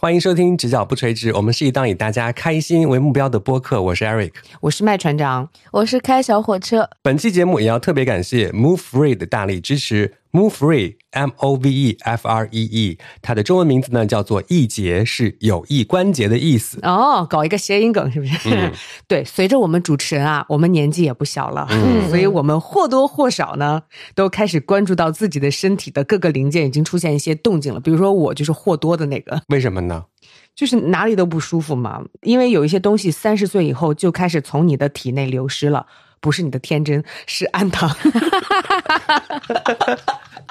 欢迎收听《直角不垂直》，我们是一档以大家开心为目标的播客。我是 Eric，我是麦船长，我是开小火车。本期节目也要特别感谢 Move Free 的大力支持。Move Free，M O V E F R E E，它的中文名字呢叫做易节，是有益关节的意思。哦，搞一个谐音梗是不是？嗯、对，随着我们主持人啊，我们年纪也不小了，嗯、所以我们或多或少呢，都开始关注到自己的身体的各个零件已经出现一些动静了。比如说我就是或多的那个，为什么呢？就是哪里都不舒服嘛，因为有一些东西三十岁以后就开始从你的体内流失了。不是你的天真，是安糖。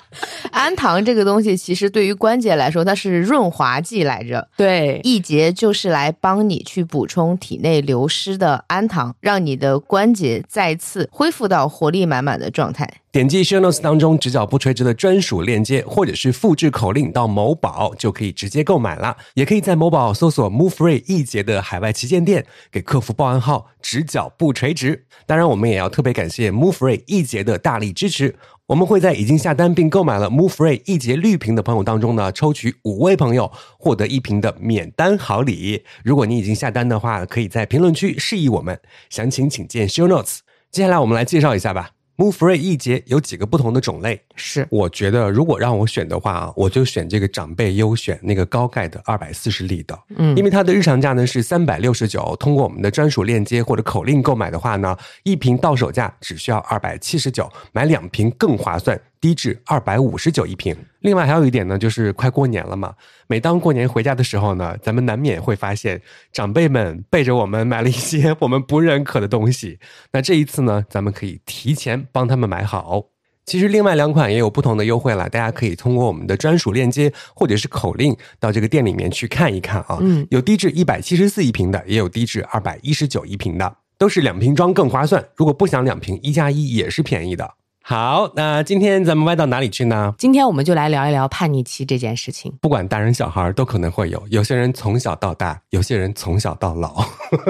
氨糖这个东西，其实对于关节来说，它是润滑剂来着。对，易捷就是来帮你去补充体内流失的氨糖，让你的关节再次恢复到活力满满的状态。点击 show notes 当中直角不垂直的专属链接，或者是复制口令到某宝，就可以直接购买了。也可以在某宝搜索 Move Free 易捷的海外旗舰店，给客服报暗号“直角不垂直”。当然，我们也要特别感谢 Move Free 易捷的大力支持。我们会在已经下单并购买了 Move Free 一节绿瓶的朋友当中呢，抽取五位朋友获得一瓶的免单好礼。如果你已经下单的话，可以在评论区示意我们，详情请见 show notes。接下来我们来介绍一下吧。Move Free 一节有几个不同的种类，是我觉得如果让我选的话，我就选这个长辈优选那个高钙的二百四十粒的，嗯，因为它的日常价呢是三百六十九，通过我们的专属链接或者口令购买的话呢，一瓶到手价只需要二百七十九，买两瓶更划算。低至二百五十九一瓶。另外还有一点呢，就是快过年了嘛。每当过年回家的时候呢，咱们难免会发现长辈们背着我们买了一些 我们不认可的东西。那这一次呢，咱们可以提前帮他们买好。其实另外两款也有不同的优惠了，大家可以通过我们的专属链接或者是口令到这个店里面去看一看啊。嗯，有低至一百七十四一瓶的，也有低至二百一十九一瓶的，都是两瓶装更划算。如果不想两瓶，一加一也是便宜的。好，那今天咱们歪到哪里去呢？今天我们就来聊一聊叛逆期这件事情。不管大人小孩都可能会有，有些人从小到大，有些人从小到老。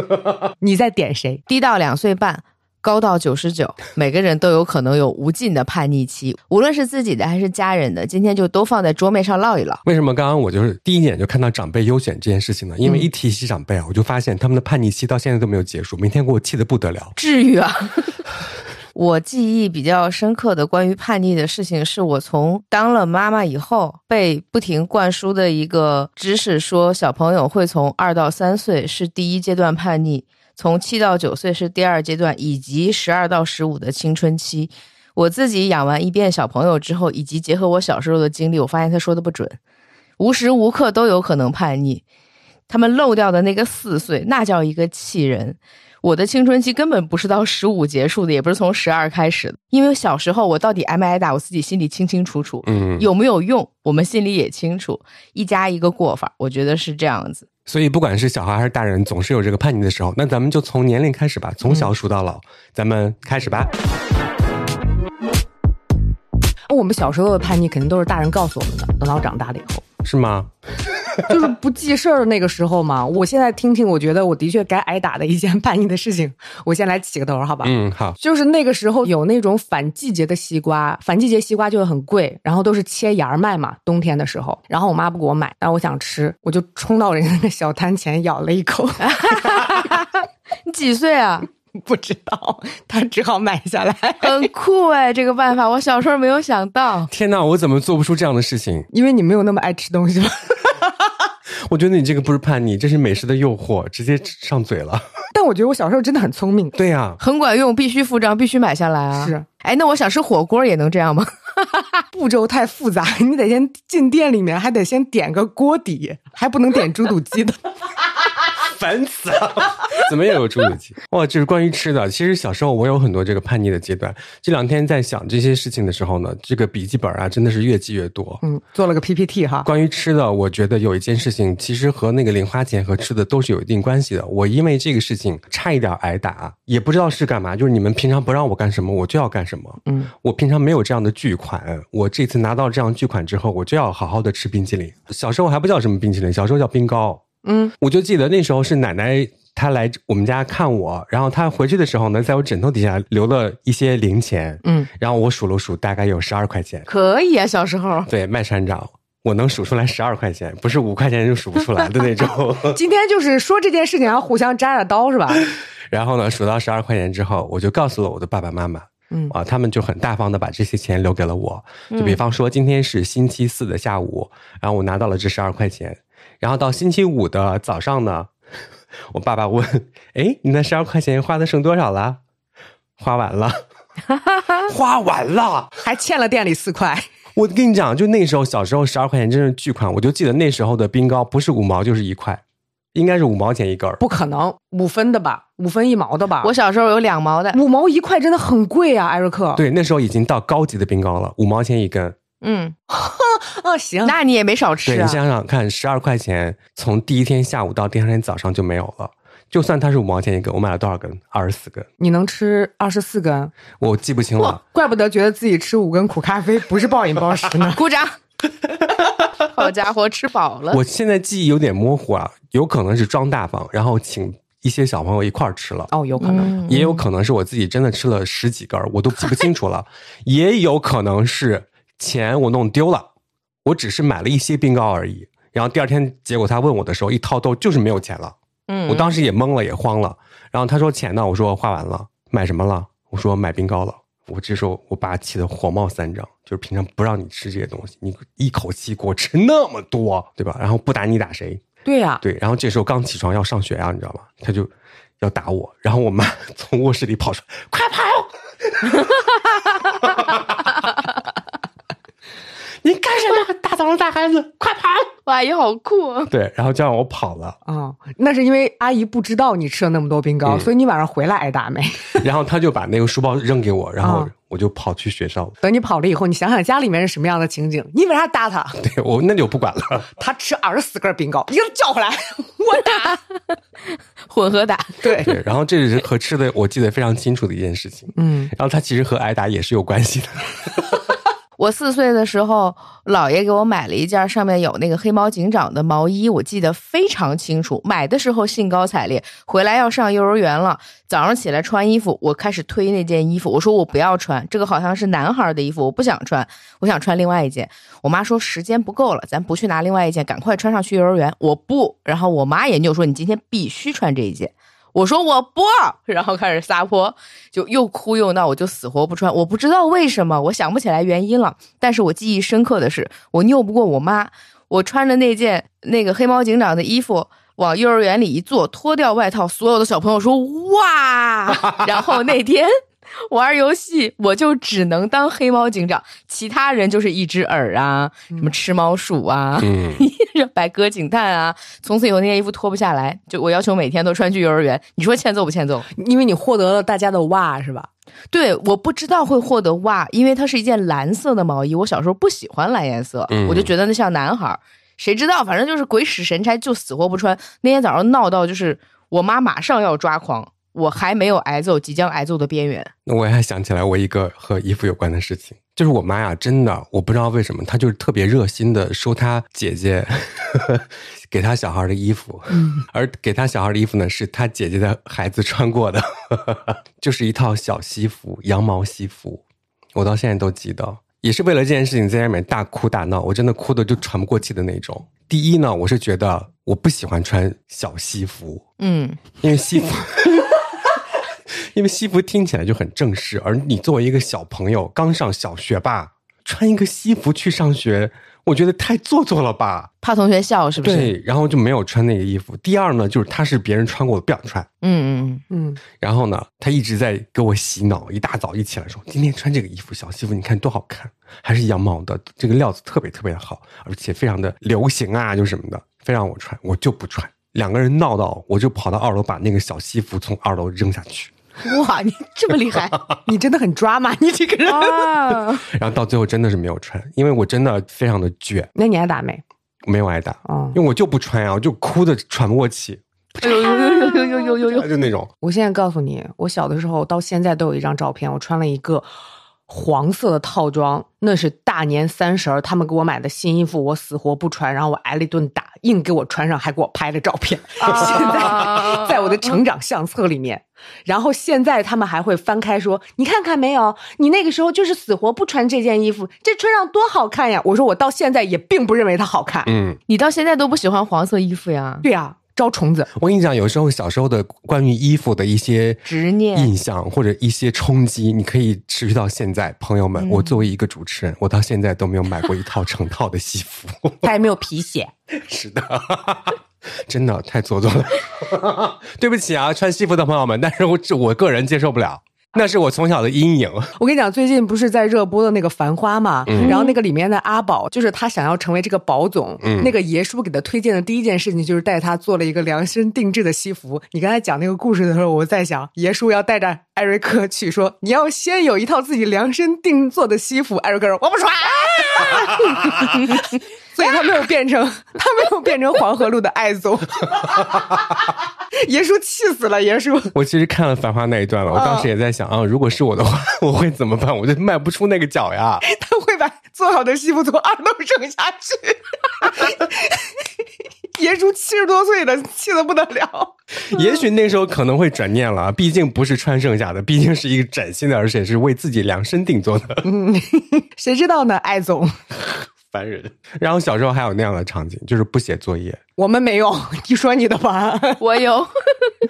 你在点谁？低到两岁半，高到九十九，每个人都有可能有无尽的叛逆期，无论是自己的还是家人的。今天就都放在桌面上唠一唠。为什么刚刚我就是第一眼就看到长辈优选这件事情呢？因为一提起长辈啊，我就发现他们的叛逆期到现在都没有结束，明天给我气得不得了。至于啊。我记忆比较深刻的关于叛逆的事情，是我从当了妈妈以后被不停灌输的一个知识，说小朋友会从二到三岁是第一阶段叛逆，从七到九岁是第二阶段，以及十二到十五的青春期。我自己养完一遍小朋友之后，以及结合我小时候的经历，我发现他说的不准，无时无刻都有可能叛逆。他们漏掉的那个四岁，那叫一个气人。我的青春期根本不是到十五结束的，也不是从十二开始的。因为小时候我到底挨没挨打，我自己心里清清楚楚。嗯，有没有用，我们心里也清楚。一家一个过法，我觉得是这样子。所以不管是小孩还是大人，总是有这个叛逆的时候。那咱们就从年龄开始吧，从小数到老，咱们开始吧。我们小时候的叛逆肯定都是大人告诉我们的，等到长大了以后，是吗？就是不记事儿的那个时候嘛。我现在听听，我觉得我的确该挨打的一件叛逆的事情。我先来起个头，好吧？嗯，好。就是那个时候有那种反季节的西瓜，反季节西瓜就会很贵，然后都是切芽卖嘛。冬天的时候，然后我妈不给我买，但我想吃，我就冲到人家那小摊前咬了一口。你几岁啊？不知道，他只好买下来。很酷哎，这个办法我小时候没有想到。天哪，我怎么做不出这样的事情？因为你没有那么爱吃东西吗？我觉得你这个不是叛逆，这是美食的诱惑，直接上嘴了。但我觉得我小时候真的很聪明。对呀，很管用，必须付账，必须买下来啊。是，哎，那我想吃火锅也能这样吗？步骤太复杂，你得先进店里面，还得先点个锅底，还不能点猪肚鸡的。烦死了！怎么又有猪肚鸡？哇，这是关于吃的。其实小时候我有很多这个叛逆的阶段。这两天在想这些事情的时候呢，这个笔记本啊，真的是越记越多。嗯，做了个 PPT 哈。关于吃的，我觉得有一件事情，其实和那个零花钱和吃的都是有一定关系的。我因为这个事情差一点挨打，也不知道是干嘛。就是你们平常不让我干什么，我就要干什么。嗯，我平常没有这样的巨款，我这次拿到这样巨款之后，我就要好好的吃冰淇淋。小时候还不叫什么冰淇淋，小时候叫冰糕。嗯，我就记得那时候是奶奶她来我们家看我，然后她回去的时候呢，在我枕头底下留了一些零钱，嗯，然后我数了数，大概有十二块钱。可以啊，小时候。对，麦船长，我能数出来十二块钱，不是五块钱就数不出来的 那种。今天就是说这件事情要互相扎着刀是吧？然后呢，数到十二块钱之后，我就告诉了我的爸爸妈妈，嗯啊，他们就很大方的把这些钱留给了我。就比方说，今天是星期四的下午，然后我拿到了这十二块钱，然后到星期五的早上呢，我爸爸问：“哎，你那十二块钱花的剩多少了？”花完了，花完了，还欠了店里四块。我跟你讲，就那时候小时候十二块钱真是巨款，我就记得那时候的冰糕不是五毛就是一块。应该是五毛钱一根儿，不可能五分的吧？五分一毛的吧？我小时候有两毛的，五毛一块真的很贵啊，艾瑞克。对，那时候已经到高级的冰糕了，五毛钱一根。嗯，哦行，那你也没少吃啊。你想想看，十二块钱从第一天下午到第二天早上就没有了。就算它是五毛钱一根，我买了多少根？二十四根。你能吃二十四根？我记不清了。怪不得觉得自己吃五根苦咖啡不是暴饮暴食呢。鼓掌。好家伙，吃饱了！我现在记忆有点模糊啊，有可能是装大方，然后请一些小朋友一块儿吃了。哦，有可能，也有可能是我自己真的吃了十几根，我都记不清楚了。也有可能是钱我弄丢了，我只是买了一些冰糕而已。然后第二天，结果他问我的时候，一掏兜就是没有钱了。嗯，我当时也懵了，也慌了。然后他说钱呢？我说花完了。买什么了？我说买冰糕了。我这时候我爸气得火冒三丈，就是平常不让你吃这些东西，你一口气给我吃那么多，对吧？然后不打你打谁？对呀，对。然后这时候刚起床要上学啊，你知道吗？他就要打我，然后我妈 从卧室里跑出来，快跑！你干什么？大早上带孩子，快跑！我阿姨好酷啊！对，然后就让我跑了啊。那是因为阿姨不知道你吃了那么多冰糕，所以你晚上回来挨打没？然后他就把那个书包扔给我，然后我就跑去学校了。等你跑了以后，你想想家里面是什么样的情景？你为啥打他？对我那就不管了。他吃二十四根冰糕，你给他叫回来，我打，混合打。对对，然后这是和吃的，我记得非常清楚的一件事情。嗯，然后他其实和挨打也是有关系的。我四岁的时候，姥爷给我买了一件上面有那个黑猫警长的毛衣，我记得非常清楚。买的时候兴高采烈，回来要上幼儿园了，早上起来穿衣服，我开始推那件衣服，我说我不要穿这个，好像是男孩的衣服，我不想穿，我想穿另外一件。我妈说时间不够了，咱不去拿另外一件，赶快穿上去幼儿园。我不，然后我妈也就说你今天必须穿这一件。我说我不，然后开始撒泼，就又哭又闹，我就死活不穿。我不知道为什么，我想不起来原因了。但是我记忆深刻的是，我拗不过我妈，我穿着那件那个黑猫警长的衣服往幼儿园里一坐，脱掉外套，所有的小朋友说哇，然后那天。玩游戏，我就只能当黑猫警长，其他人就是一只耳啊，什么吃猫鼠啊，白鸽警探啊。从此以后，那件衣服脱不下来，就我要求每天都穿去幼儿园。你说欠揍不欠揍？因为你获得了大家的哇，是吧？对，我不知道会获得哇，因为它是一件蓝色的毛衣。我小时候不喜欢蓝颜色，我就觉得那像男孩。谁知道，反正就是鬼使神差，就死活不穿。那天早上闹到就是我妈马上要抓狂。我还没有挨揍，即将挨揍的边缘。那我还想起来我一个和衣服有关的事情，就是我妈呀，真的，我不知道为什么，她就是特别热心的收她姐姐 给她小孩的衣服，而给她小孩的衣服呢，是她姐姐的孩子穿过的，就是一套小西服，羊毛西服，我到现在都记得，也是为了这件事情在外面大哭大闹，我真的哭的就喘不过气的那种。第一呢，我是觉得我不喜欢穿小西服，嗯，因为西服。因为西服听起来就很正式，而你作为一个小朋友刚上小学吧，穿一个西服去上学，我觉得太做作了吧？怕同学笑是不是？对，然后就没有穿那个衣服。第二呢，就是他是别人穿过的，不想穿。嗯嗯嗯。然后呢，他一直在给我洗脑，一大早一起来说：“今天穿这个衣服，小西服，你看多好看，还是羊毛的，这个料子特别特别的好，而且非常的流行啊，就什么的，非让我穿，我就不穿。两个人闹到，我就跑到二楼把那个小西服从二楼扔下去。” 哇，你这么厉害，你真的很抓马，你这个人。然后到最后真的是没有穿，因为我真的非常的倔。那你挨打没？没有挨打，因为我就不穿呀，我就哭的喘不过气。哎呦呦呦呦呦呦呦呦，就那种。我现在告诉你，我小的时候到现在都有一张照片，我穿了一个黄色的套装，那是大年三十儿他们给我买的新衣服，我死活不穿，然后我挨了一顿打，硬给我穿上，还给我拍了照片。现在在我的成长相册里面，然后现在他们还会翻开说：“你看看没有，你那个时候就是死活不穿这件衣服，这穿上多好看呀！”我说我到现在也并不认为它好看。嗯，你到现在都不喜欢黄色衣服呀？对呀。招虫子，我跟你讲，有时候小时候的关于衣服的一些执念、印象或者一些冲击，你可以持续到现在。朋友们，我作为一个主持人，我到现在都没有买过一套成套的西服，他也没有皮鞋。是的，真的太做作了。对不起啊，穿西服的朋友们，但是我我个人接受不了。那是我从小的阴影。我跟你讲，最近不是在热播的那个《繁花》嘛，然后那个里面的阿宝，就是他想要成为这个宝总，那个爷叔给他推荐的第一件事情就是带他做了一个量身定制的西服。你刚才讲那个故事的时候，我在想，爷叔要带着艾瑞克去说，你要先有一套自己量身定做的西服。艾瑞克说：“我不穿。” 所以他没有变成，他没有变成黄河路的艾总。爷叔气死了，爷叔。我其实看了《繁花》那一段了，我当时也在想啊，如果是我的话，我会怎么办？我就迈不出那个脚呀。他会把做好的西服从二楼扔下去。爷叔七十多岁了，气得不得了。也许那时候可能会转念了，毕竟不是穿剩下的，毕竟是一个崭新的，而且是为自己量身定做的。嗯，谁知道呢，艾总。烦人。然后小时候还有那样的场景，就是不写作业。我们没有，你说你的吧。我有，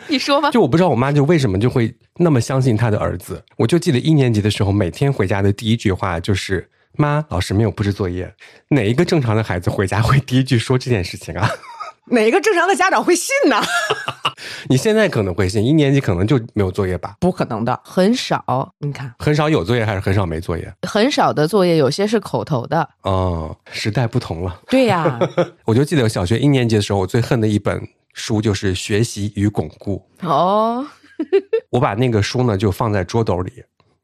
你说吧。就我不知道我妈就为什么就会那么相信她的儿子。我就记得一年级的时候，每天回家的第一句话就是：“妈，老师没有布置作业。”哪一个正常的孩子回家会第一句说这件事情啊？哪个正常的家长会信呢？你现在可能会信，一年级可能就没有作业吧？不可能的，很少。你看，很少有作业还是很少没作业？很少的作业，有些是口头的。哦，时代不同了。对呀，我就记得小学一年级的时候，我最恨的一本书就是《学习与巩固》。哦，我把那个书呢就放在桌斗里，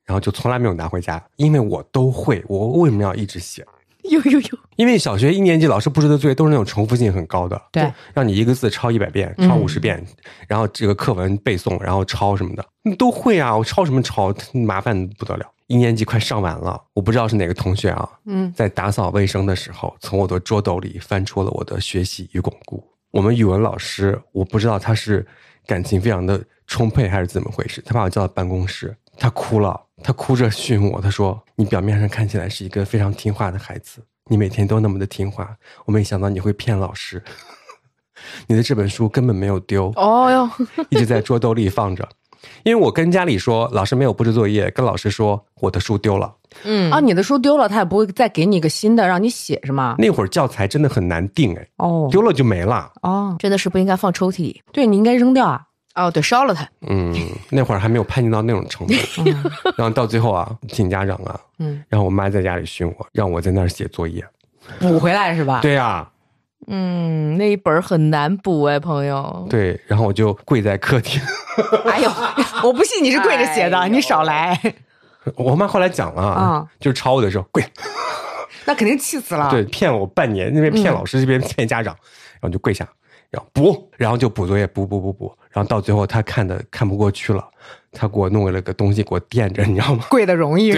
然后就从来没有拿回家，因为我都会，我为什么要一直写？有有有，因为小学一年级老师布置的作业都是那种重复性很高的，对，让你一个字抄一百遍，抄五十遍，然后这个课文背诵，然后抄什么的，你都会啊！我抄什么抄，麻烦不得了。一年级快上完了，我不知道是哪个同学啊，嗯，在打扫卫生的时候，从我的桌斗里翻出了我的学习与巩固。我们语文老师，我不知道他是感情非常的充沛还是怎么回事，他把我叫到办公室，他哭了。他哭着训我，他说：“你表面上看起来是一个非常听话的孩子，你每天都那么的听话，我没想到你会骗老师。你的这本书根本没有丢哦哟，一直在桌兜里放着。因为我跟家里说老师没有布置作业，跟老师说我的书丢了。嗯啊，你的书丢了，他也不会再给你一个新的让你写是吗？那会儿教材真的很难定哎，哦，丢了就没了哦，真的是不应该放抽屉里，对你应该扔掉啊。”哦，对，烧了它。嗯，那会儿还没有叛逆到那种程度。然后到最后啊，请家长啊，嗯，然后我妈在家里训我，让我在那儿写作业，补回来是吧？对呀。嗯，那一本很难补哎，朋友。对，然后我就跪在客厅。哎呦，我不信你是跪着写的，你少来。我妈后来讲了啊，就是抄我的时候跪。那肯定气死了。对，骗了我半年，那边骗老师，这边骗家长，然后就跪下。然后补，然后就补作业，补补补补，然后到最后他看的看不过去了，他给我弄了个东西给我垫着，你知道吗？跪的容易。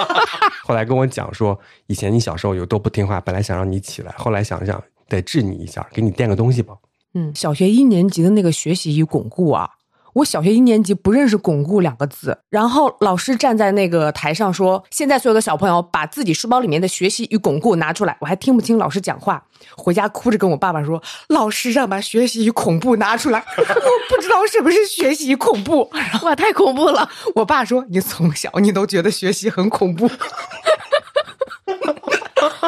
后来跟我讲说，以前你小时候有多不听话，本来想让你起来，后来想想得治你一下，给你垫个东西吧。嗯，小学一年级的那个学习与巩固啊。我小学一年级不认识“巩固”两个字，然后老师站在那个台上说：“现在所有的小朋友把自己书包里面的学习与巩固拿出来。”我还听不清老师讲话，回家哭着跟我爸爸说：“老师让把学习与恐怖拿出来。”我不知道什么是学习恐怖，哇，太恐怖了！我爸说：“你从小你都觉得学习很恐怖。”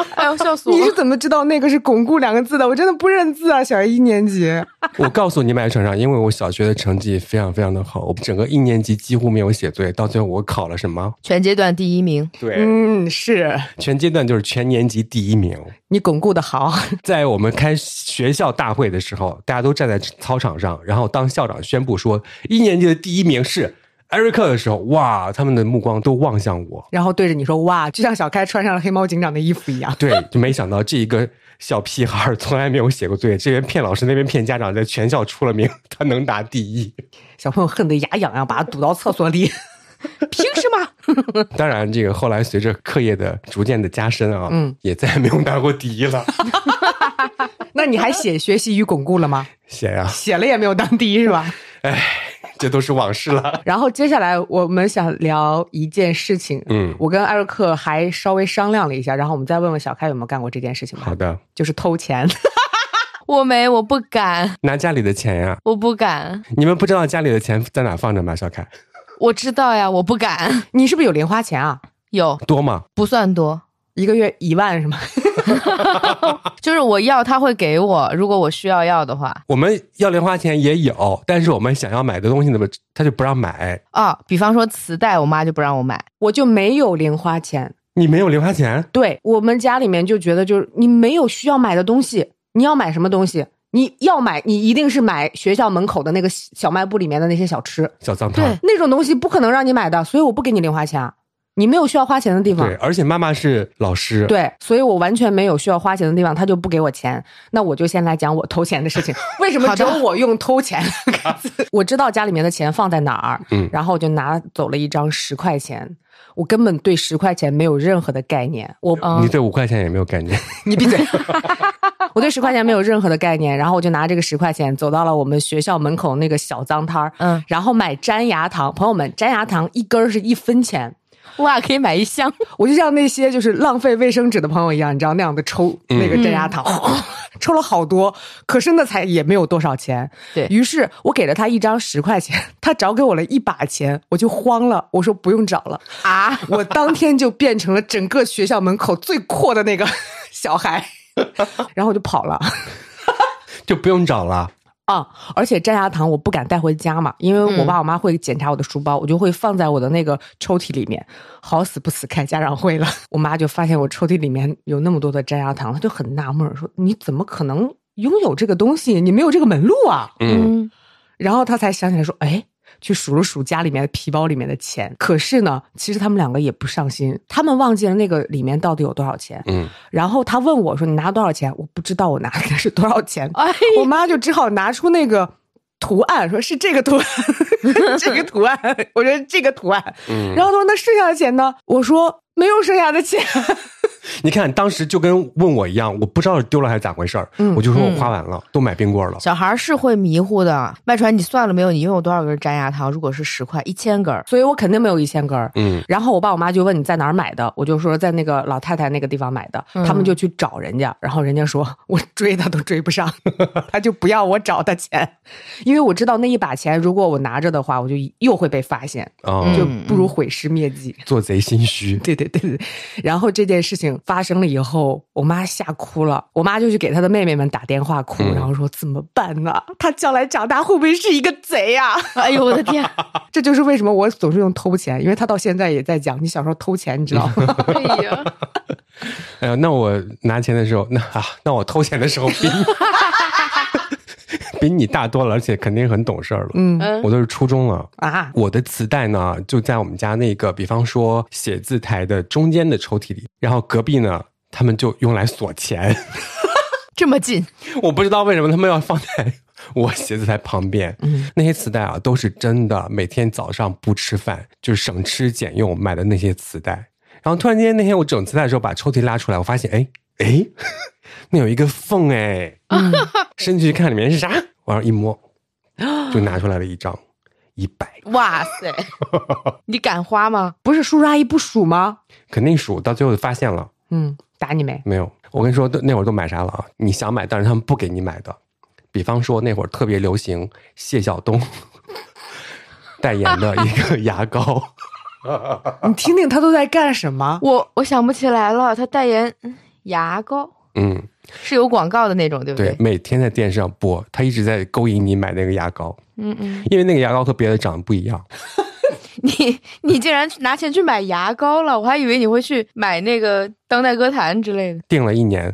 哎呦，笑死我！你是怎么知道那个是“巩固”两个字的？我真的不认字啊，小学一年级。我告诉你，麦船长，因为我小学的成绩非常非常的好，我整个一年级几乎没有写作业，到最后我考了什么？全阶段第一名。对，嗯，是全阶段就是全年级第一名。你巩固的好。在我们开学校大会的时候，大家都站在操场上，然后当校长宣布说一年级的第一名是。艾瑞克的时候，哇，他们的目光都望向我，然后对着你说：“哇，就像小开穿上了黑猫警长的衣服一样。”对，就没想到这一个小屁孩从来没有写过作业，这边骗老师，那边骗家长，在全校出了名，他能拿第一。小朋友恨得牙痒痒，把他堵到厕所里。凭什么？当然，这个后来随着课业的逐渐的加深啊，嗯，也再也没有拿过第一了。那你还写学习与巩固了吗？写呀，写了也没有当第一是吧？哎，这都是往事了。然后接下来我们想聊一件事情，嗯，我跟艾瑞克还稍微商量了一下，然后我们再问问小开有没有干过这件事情吧。好的，就是偷钱。我没，我不敢拿家里的钱呀，我不敢。你们不知道家里的钱在哪放着吗？小凯，我知道呀，我不敢。你是不是有零花钱啊？有多吗？不算多，一个月一万是吗？就是我要他会给我，如果我需要要的话。我们要零花钱也有，但是我们想要买的东西，怎么他就不让买啊？比方说磁带，我妈就不让我买，我就没有零花钱。你没有零花钱？对我们家里面就觉得，就是你没有需要买的东西，你要买什么东西？你要买，你一定是买学校门口的那个小卖部里面的那些小吃、小脏摊，那种东西不可能让你买的，所以我不给你零花钱。你没有需要花钱的地方，对，而且妈妈是老师，对，所以我完全没有需要花钱的地方，他就不给我钱。那我就先来讲我偷钱的事情。为什么只有我用偷钱？我知道家里面的钱放在哪儿，嗯，然后我就拿走了一张十块钱。我根本对十块钱没有任何的概念。我，你对五块钱也没有概念？你闭嘴！我对十块钱没有任何的概念。然后我就拿这个十块钱走到了我们学校门口那个小脏摊儿，嗯，然后买粘牙糖。朋友们，粘牙糖一根是一分钱。哇，可以买一箱！我就像那些就是浪费卫生纸的朋友一样，你知道那样的抽那个粘牙糖，抽了好多，可是那才也没有多少钱。对于是，我给了他一张十块钱，他找给我了一把钱，我就慌了，我说不用找了啊！我当天就变成了整个学校门口最阔的那个小孩，然后我就跑了，就不用找了。啊！而且粘牙糖我不敢带回家嘛，因为我爸我妈会检查我的书包，我就会放在我的那个抽屉里面，好死不死开家长会了，我妈就发现我抽屉里面有那么多的粘牙糖，她就很纳闷说：“你怎么可能拥有这个东西？你没有这个门路啊？”嗯，然后她才想起来说：“哎。”去数了数家里面的皮包里面的钱，可是呢，其实他们两个也不上心，他们忘记了那个里面到底有多少钱。嗯，然后他问我说：“你拿多少钱？”我不知道我拿的是多少钱。哎，我妈就只好拿出那个图案，说是这个图案，这个图案。我觉得这个图案。嗯，然后他说：“那剩下的钱呢？”我说：“没有剩下的钱。”你看，当时就跟问我一样，我不知道是丢了还是咋回事儿，我就说我花完了，都买冰棍了。小孩是会迷糊的。麦传，你算了没有？你拥有多少根粘牙糖？如果是十块，一千根，所以我肯定没有一千根。嗯。然后我爸我妈就问你在哪儿买的，我就说在那个老太太那个地方买的。他们就去找人家，然后人家说我追他都追不上，他就不要我找他钱，因为我知道那一把钱如果我拿着的话，我就又会被发现，就不如毁尸灭迹，做贼心虚。对对对对。然后这件事情。发生了以后，我妈吓哭了。我妈就去给她的妹妹们打电话哭，然后说怎么办呢？她将来长大会不会是一个贼呀？哎呦我的天！这就是为什么我总是用偷钱，因为她到现在也在讲你小时候偷钱，你知道吗？哎呀，哎呀，那我拿钱的时候，那啊，那我偷钱的时候比比你大多了，而且肯定很懂事儿了。嗯，我都是初中了啊。我的磁带呢，就在我们家那个，比方说写字台的中间的抽屉里，然后隔壁呢，他们就用来锁钱。这么近，我不知道为什么他们要放在我写字台旁边。嗯，那些磁带啊，都是真的，每天早上不吃饭就是省吃俭用买的那些磁带。然后突然间那天我整磁带的时候，把抽屉拉出来，我发现，哎哎。那有一个缝哎，伸进去看里面是啥？往上一摸，就拿出来了一张一百。哇塞！你敢花吗？不是叔叔阿姨不数吗？肯定数，到最后发现了。嗯，打你没？没有。我跟你说，那会儿都买啥了啊？你想买，但是他们不给你买的。比方说那会儿特别流行谢晓东 代言的一个牙膏。你听听他都在干什么？我我想不起来了。他代言牙膏。嗯。是有广告的那种，对不对？对，每天在电视上播，他一直在勾引你买那个牙膏。嗯嗯，因为那个牙膏和别的长得不一样。你你竟然拿钱去买牙膏了，我还以为你会去买那个当代歌坛之类的。订了一年，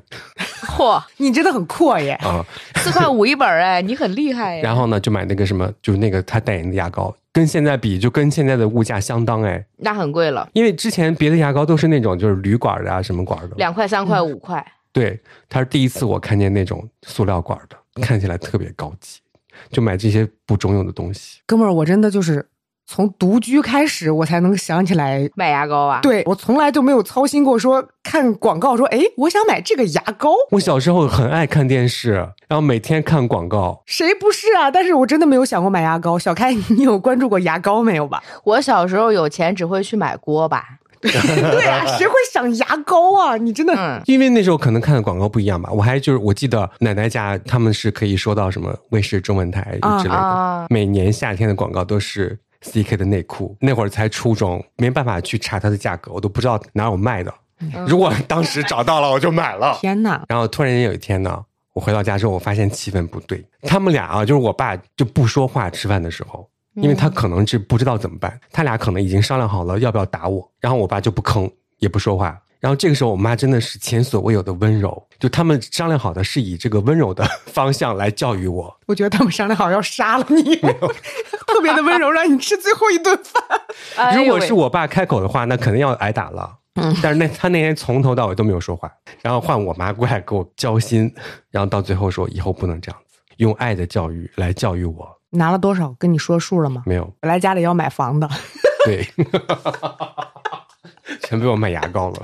嚯，你真的很阔耶！啊，四块五一本哎，你很厉害。然后呢，就买那个什么，就是那个他代言的牙膏，跟现在比，就跟现在的物价相当哎。那很贵了，因为之前别的牙膏都是那种就是铝管的啊，什么管的，两块、三块、五块。对，他是第一次我看见那种塑料管的，看起来特别高级，就买这些不中用的东西。哥们儿，我真的就是从独居开始，我才能想起来买牙膏啊。对我从来就没有操心过说看广告说，哎，我想买这个牙膏。我小时候很爱看电视，然后每天看广告。谁不是啊？但是我真的没有想过买牙膏。小开，你有关注过牙膏没有吧？我小时候有钱只会去买锅巴。对啊，谁会想牙膏啊？你真的，因为那时候可能看的广告不一样吧。我还就是我记得奶奶家他们是可以收到什么卫视中文台之类的，每年夏天的广告都是 CK 的内裤。那会儿才初中，没办法去查它的价格，我都不知道哪有卖的。如果当时找到了，我就买了。天哪！然后突然间有一天呢，我回到家之后，我发现气氛不对。他们俩啊，就是我爸就不说话，吃饭的时候。因为他可能是不知道怎么办，他俩可能已经商量好了要不要打我，然后我爸就不吭也不说话，然后这个时候我妈真的是前所未有的温柔，就他们商量好的是以这个温柔的方向来教育我。我觉得他们商量好要杀了你，特别的温柔，让你吃最后一顿饭。如果是我爸开口的话，那肯定要挨打了。嗯，但是那他那天从头到尾都没有说话，然后换我妈过来给我交心，然后到最后说以后不能这样子，用爱的教育来教育我。拿了多少？跟你说数了吗？没有。本来家里要买房的，对，全被我买牙膏了。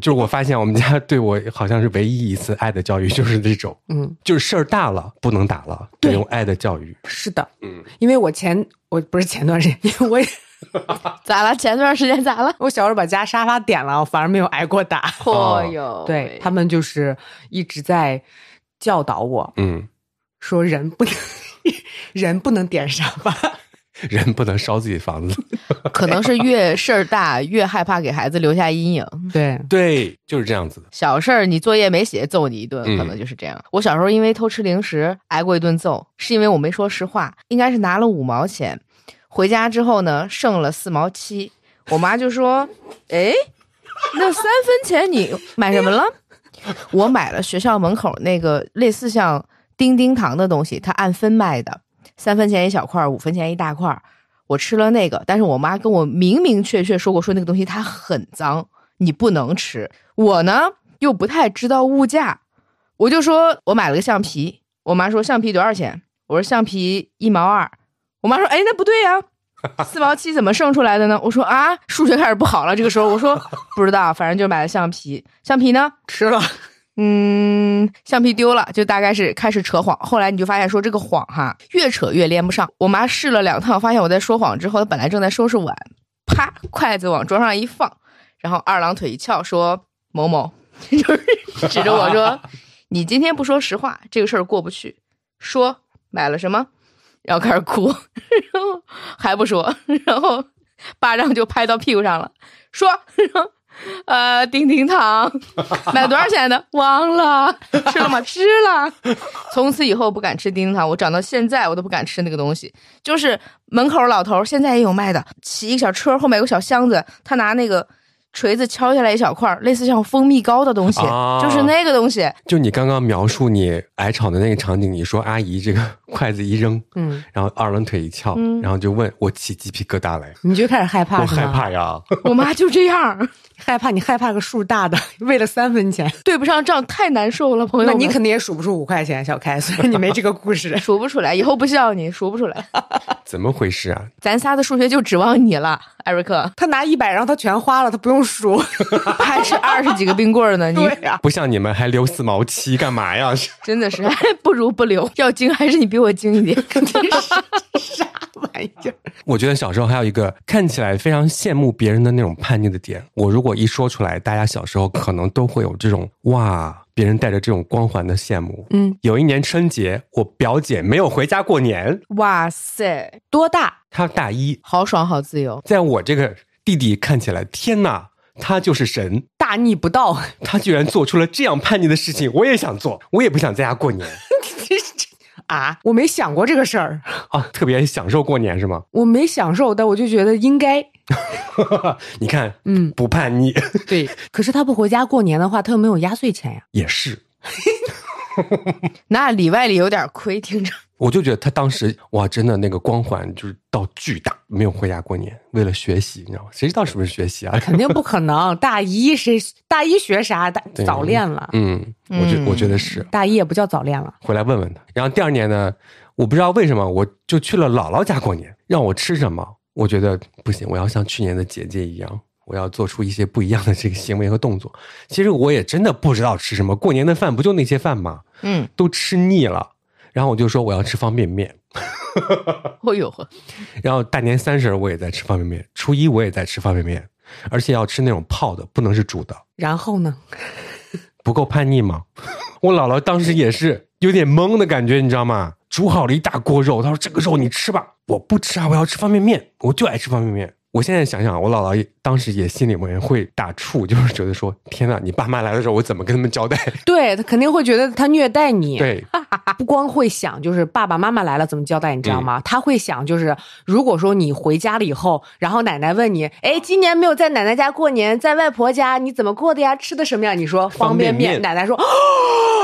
就是我发现我们家对我好像是唯一一次爱的教育，就是这种，嗯，就是事儿大了不能打了，对，用爱的教育。是的，嗯，因为我前我不是前段时间，因为我 也咋了？前段时间咋了？我小时候把家沙发点了，反而没有挨过打。哦哟，对他们就是一直在教导我，嗯，说人不能。人不能点沙发，人不能烧自己房子，可能是越事儿大越害怕给孩子留下阴影。对对，就是这样子的。小事儿你作业没写，揍你一顿，可能就是这样。我小时候因为偷吃零食挨过一顿揍，是因为我没说实话，应该是拿了五毛钱，回家之后呢剩了四毛七，我妈就说：“哎，那三分钱你买什么了？”我买了学校门口那个类似像。丁丁糖的东西，它按分卖的，三分钱一小块，五分钱一大块。我吃了那个，但是我妈跟我明明确确说过，说那个东西它很脏，你不能吃。我呢又不太知道物价，我就说我买了个橡皮。我妈说橡皮多少钱？我说橡皮一毛二。我妈说哎，那不对呀，四毛七怎么剩出来的呢？我说啊，数学开始不好了。这个时候我说不知道，反正就买了橡皮。橡皮呢？吃了。嗯，橡皮丢了，就大概是开始扯谎。后来你就发现说这个谎哈，越扯越连不上。我妈试了两趟，发现我在说谎之后，她本来正在收拾碗，啪，筷子往桌上一放，然后二郎腿一翘，说某某，就是指着我说，你今天不说实话，这个事儿过不去。说买了什么，然后开始哭，然后还不说，然后巴掌就拍到屁股上了，说。然 后呃，叮叮糖买多少钱的？忘了吃了吗？吃了。从此以后不敢吃叮叮糖，我长到现在我都不敢吃那个东西。就是门口老头现在也有卖的，骑一个小车，后面有个小箱子，他拿那个。锤子敲下来一小块，类似像蜂蜜膏的东西，就是那个东西。就你刚刚描述你挨吵的那个场景，你说阿姨这个 筷子一扔，嗯，然后二郎腿一翘，然后就问我起鸡皮疙瘩来，你就开始害怕，我害怕呀。我妈就这样 害怕，你害怕个数大的，为了三分钱对不上账，太难受了，朋友。那你肯定也数不出五块钱，小开，所以你没这个故事，数不出来，以后不笑你，数不出来，怎么回事啊？咱仨的数学就指望你了，艾瑞克。他拿一百，然后他全花了，他不用。数还是二十几个冰棍呢？你不像你们还留四毛七干嘛呀？真的是还不如不留。要精还是你比我精一点？真是啥玩意儿？我觉得小时候还有一个看起来非常羡慕别人的那种叛逆的点。我如果一说出来，大家小时候可能都会有这种哇，别人带着这种光环的羡慕。嗯，有一年春节，我表姐没有回家过年。哇塞，多大？她大一，好爽，好自由。在我这个。弟弟看起来，天哪，他就是神，大逆不道。他居然做出了这样叛逆的事情，我也想做，我也不想在家过年。啊，我没想过这个事儿啊，特别享受过年是吗？我没享受，但我就觉得应该。你看，嗯，不叛逆。对，可是他不回家过年的话，他又没有压岁钱呀。也是。那里外里有点亏，听着。我就觉得他当时哇，真的那个光环就是到巨大，没有回家过年，为了学习，你知道吗？谁知道是不是学习啊？肯定不可能，大一谁大一学啥？大早恋了。嗯，我觉我觉得是大一也不叫早恋了。回来问问他。然后第二年呢，我不知道为什么，我就去了姥姥家过年，让我吃什么我觉得不行，我要像去年的姐姐一样，我要做出一些不一样的这个行为和动作。其实我也真的不知道吃什么，过年的饭不就那些饭吗？嗯，都吃腻了。然后我就说我要吃方便面。哦 呦，然后大年三十我也在吃方便面，初一我也在吃方便面，而且要吃那种泡的，不能是煮的。然后呢？不够叛逆吗？我姥姥当时也是有点懵的感觉，你知道吗？煮好了一大锅肉，她说：“这个肉你吃吧。”我不吃啊，我要吃方便面，我就爱吃方便面。我现在想想，我姥姥当时也心里面会打怵，就是觉得说：“天哪，你爸妈来的时候，我怎么跟他们交代？” 对他肯定会觉得他虐待你。对，不光会想，就是爸爸妈妈来了怎么交代，你知道吗？他会想，就是如果说你回家了以后，然后奶奶问你：“哎，今年没有在奶奶家过年，在外婆家你怎么过的呀？吃的什么呀？”你说方便面，奶奶说：“哦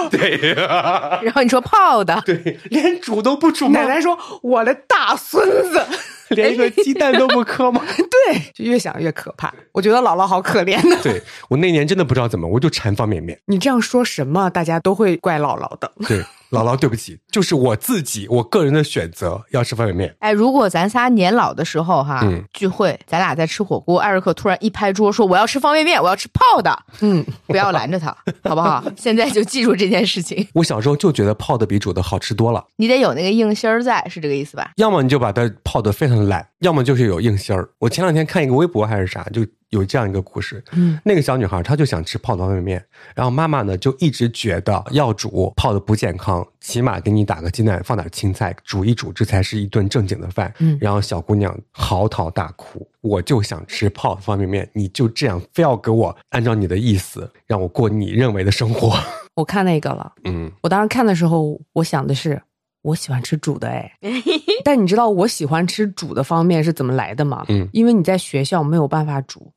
对。”然后你说泡的，对，连煮都不煮。奶奶说：“我的大孙子。” 连一个鸡蛋都不磕吗？对，就越想越可怕。我觉得姥姥好可怜呢。对我那年真的不知道怎么，我就馋方便面。你这样说什么，大家都会怪姥姥的。对。姥姥，对不起，就是我自己，我个人的选择要吃方便面。哎，如果咱仨年老的时候哈聚会，咱俩在吃火锅，艾瑞克突然一拍桌说：“我要吃方便面，我要吃泡的。”嗯，不要拦着他，好不好？现在就记住这件事情。我小时候就觉得泡的比煮的好吃多了。你得有那个硬心儿在，是这个意思吧？要么你就把它泡的非常的烂，要么就是有硬心儿。我前两天看一个微博还是啥，就。有这样一个故事，嗯，那个小女孩她就想吃泡的方便面，然后妈妈呢就一直觉得要煮泡的不健康，起码给你打个鸡蛋，放点青菜，煮一煮，这才是一顿正经的饭。嗯，然后小姑娘嚎啕大哭，我就想吃泡方便面，你就这样非要给我按照你的意思让我过你认为的生活。我看那个了，嗯，我当时看的时候，我想的是。我喜欢吃煮的哎，但你知道我喜欢吃煮的方面是怎么来的吗？嗯，因为你在学校没有办法煮，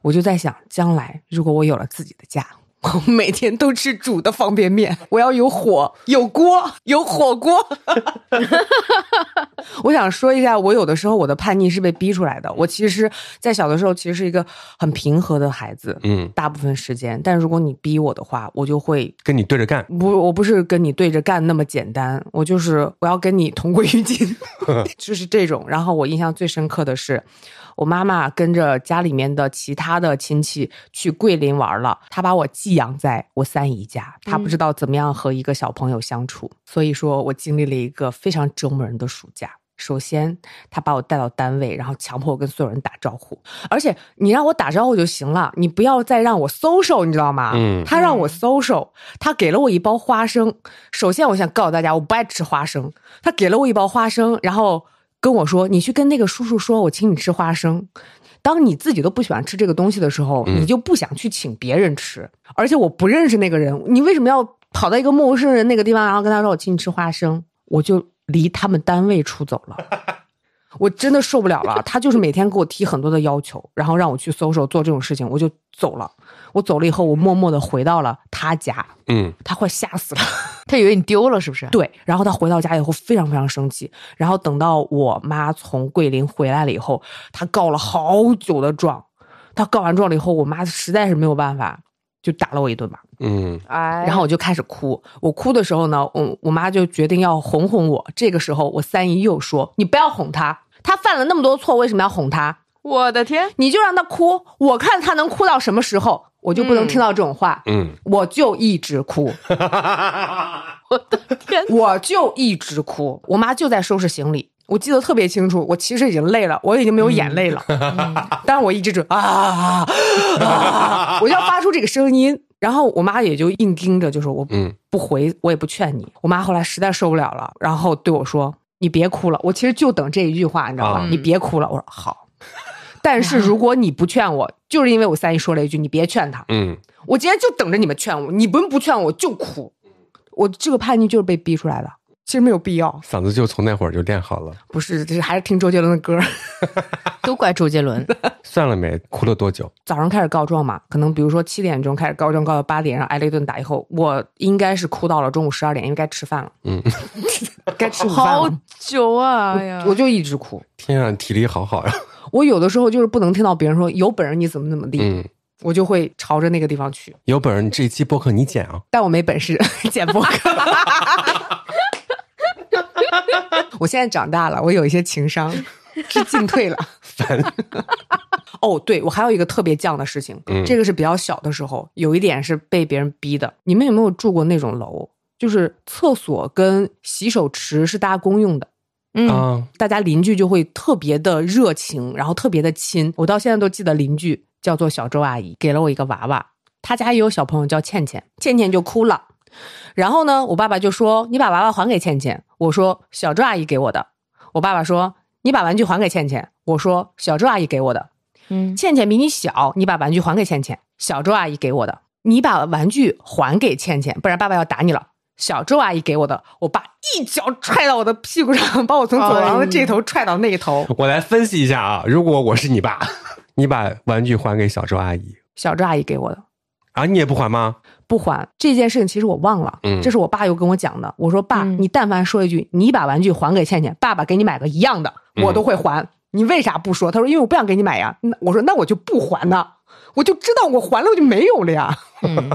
我就在想，将来如果我有了自己的家。我每天都吃煮的方便面，我要有火、有锅、有火锅。我想说一下，我有的时候我的叛逆是被逼出来的。我其实，在小的时候其实是一个很平和的孩子，嗯，大部分时间。但如果你逼我的话，我就会跟你对着干。不，我不是跟你对着干那么简单，我就是我要跟你同归于尽，就是这种。然后我印象最深刻的是。我妈妈跟着家里面的其他的亲戚去桂林玩了，她把我寄养在我三姨家，她不知道怎么样和一个小朋友相处，所以说我经历了一个非常折磨人的暑假。首先，她把我带到单位，然后强迫我跟所有人打招呼，而且你让我打招呼就行了，你不要再让我 social，你知道吗？嗯，他让我 social，他给了我一包花生。首先，我想告诉大家，我不爱吃花生。他给了我一包花生，然后。跟我说，你去跟那个叔叔说，我请你吃花生。当你自己都不喜欢吃这个东西的时候，你就不想去请别人吃。而且我不认识那个人，你为什么要跑到一个陌生人那个地方，然后跟他说我请你吃花生？我就离他们单位出走了。我真的受不了了，他就是每天给我提很多的要求，然后让我去搜搜做这种事情，我就走了。我走了以后，我默默的回到了他家。嗯，他快吓死了，他以为你丢了是不是？对。然后他回到家以后非常非常生气，然后等到我妈从桂林回来了以后，他告了好久的状。他告完状了以后，我妈实在是没有办法，就打了我一顿吧。嗯，哎。然后我就开始哭。我哭的时候呢，我我妈就决定要哄哄我。这个时候，我三姨又说：“你不要哄他。”他犯了那么多错，为什么要哄他？我的天！你就让他哭，我看他能哭到什么时候，我就不能听到这种话。嗯，我就一直哭。我的天！我就一直哭。我妈就在收拾行李，我记得特别清楚。我其实已经累了，我已经没有眼泪了，但是我一直准啊啊！我要发出这个声音，然后我妈也就硬盯着，就是我不回，我也不劝你。我妈后来实在受不了了，然后对我说。你别哭了，我其实就等这一句话，你知道吗？你别哭了，我说好。但是如果你不劝我，就是因为我三姨说了一句，你别劝他。嗯，我今天就等着你们劝我，你们不劝我就哭。我这个叛逆就是被逼出来的。其实没有必要，嗓子就从那会儿就练好了。不是，这是还是听周杰伦的歌，都怪周杰伦。算了没？哭了多久？早上开始告状嘛，可能比如说七点钟开始告状，告到八点，然后挨了一顿打以后，我应该是哭到了中午十二点，因为该吃饭了。嗯，该吃午饭了。好久啊！哎呀，我就一直哭。天啊，体力好好呀！我有的时候就是不能听到别人说有本事你怎么怎么地，我就会朝着那个地方去。有本事你这一期播客你剪啊！但我没本事 剪播客。我现在长大了，我有一些情商，是进退了。哦，对，我还有一个特别犟的事情，这个是比较小的时候，有一点是被别人逼的。你们有没有住过那种楼，就是厕所跟洗手池是大家公用的？嗯，大家邻居就会特别的热情，然后特别的亲。我到现在都记得邻居叫做小周阿姨，给了我一个娃娃，他家也有小朋友叫倩倩，倩倩就哭了。然后呢，我爸爸就说：“你把娃娃还给倩倩。”我说：“小周阿姨给我的。”我爸爸说：“你把玩具还给倩倩。”我说：“小周阿姨给我的。”嗯，倩倩比你小，你把玩具还给倩倩。小周阿姨给我的，你把玩具还给倩倩，不然爸爸要打你了。小周阿姨给我的，我爸一脚踹到我的屁股上，把我从走廊的这头踹到那头。我来分析一下啊，如果我是你爸，你把玩具还给小周阿姨，小周阿姨给我的，啊，你也不还吗？不还这件事情，其实我忘了，这是我爸又跟我讲的。我说爸，你但凡说一句，你把玩具还给倩倩，爸爸给你买个一样的，我都会还。你为啥不说？他说因为我不想给你买呀。那我说那我就不还呢。我就知道我还了我就没有了呀，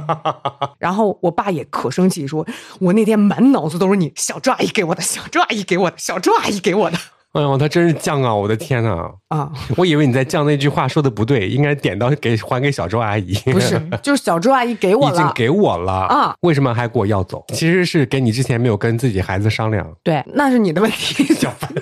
然后我爸也可生气，说我那天满脑子都是你小周阿姨给我的，小周阿姨给我的，小周阿姨给我的。哎呦，他真是犟啊！我的天呐！啊，我以为你在犟那句话说的不对，应该点到给还给小周阿姨。不是，就是小周阿姨给我了，已经给我了啊！为什么还给我要走？其实是给你之前没有跟自己孩子商量。对，那是你的问题。小朋友，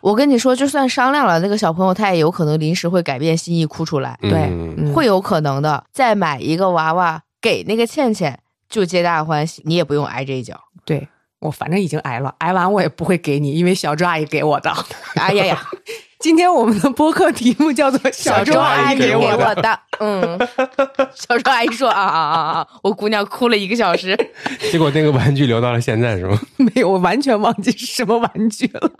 我跟你说，就算商量了，那个小朋友他也有可能临时会改变心意哭出来。对，会有可能的。再买一个娃娃给那个倩倩，就皆大欢喜，你也不用挨这一脚。对。我反正已经挨了，挨完我也不会给你，因为小周阿姨给我的。哎呀呀，今天我们的播客题目叫做“小周阿姨给我的”。嗯，小周阿姨说啊啊啊啊！我姑娘哭了一个小时，结果那个玩具留到了现在是吗？没有，我完全忘记是什么玩具了，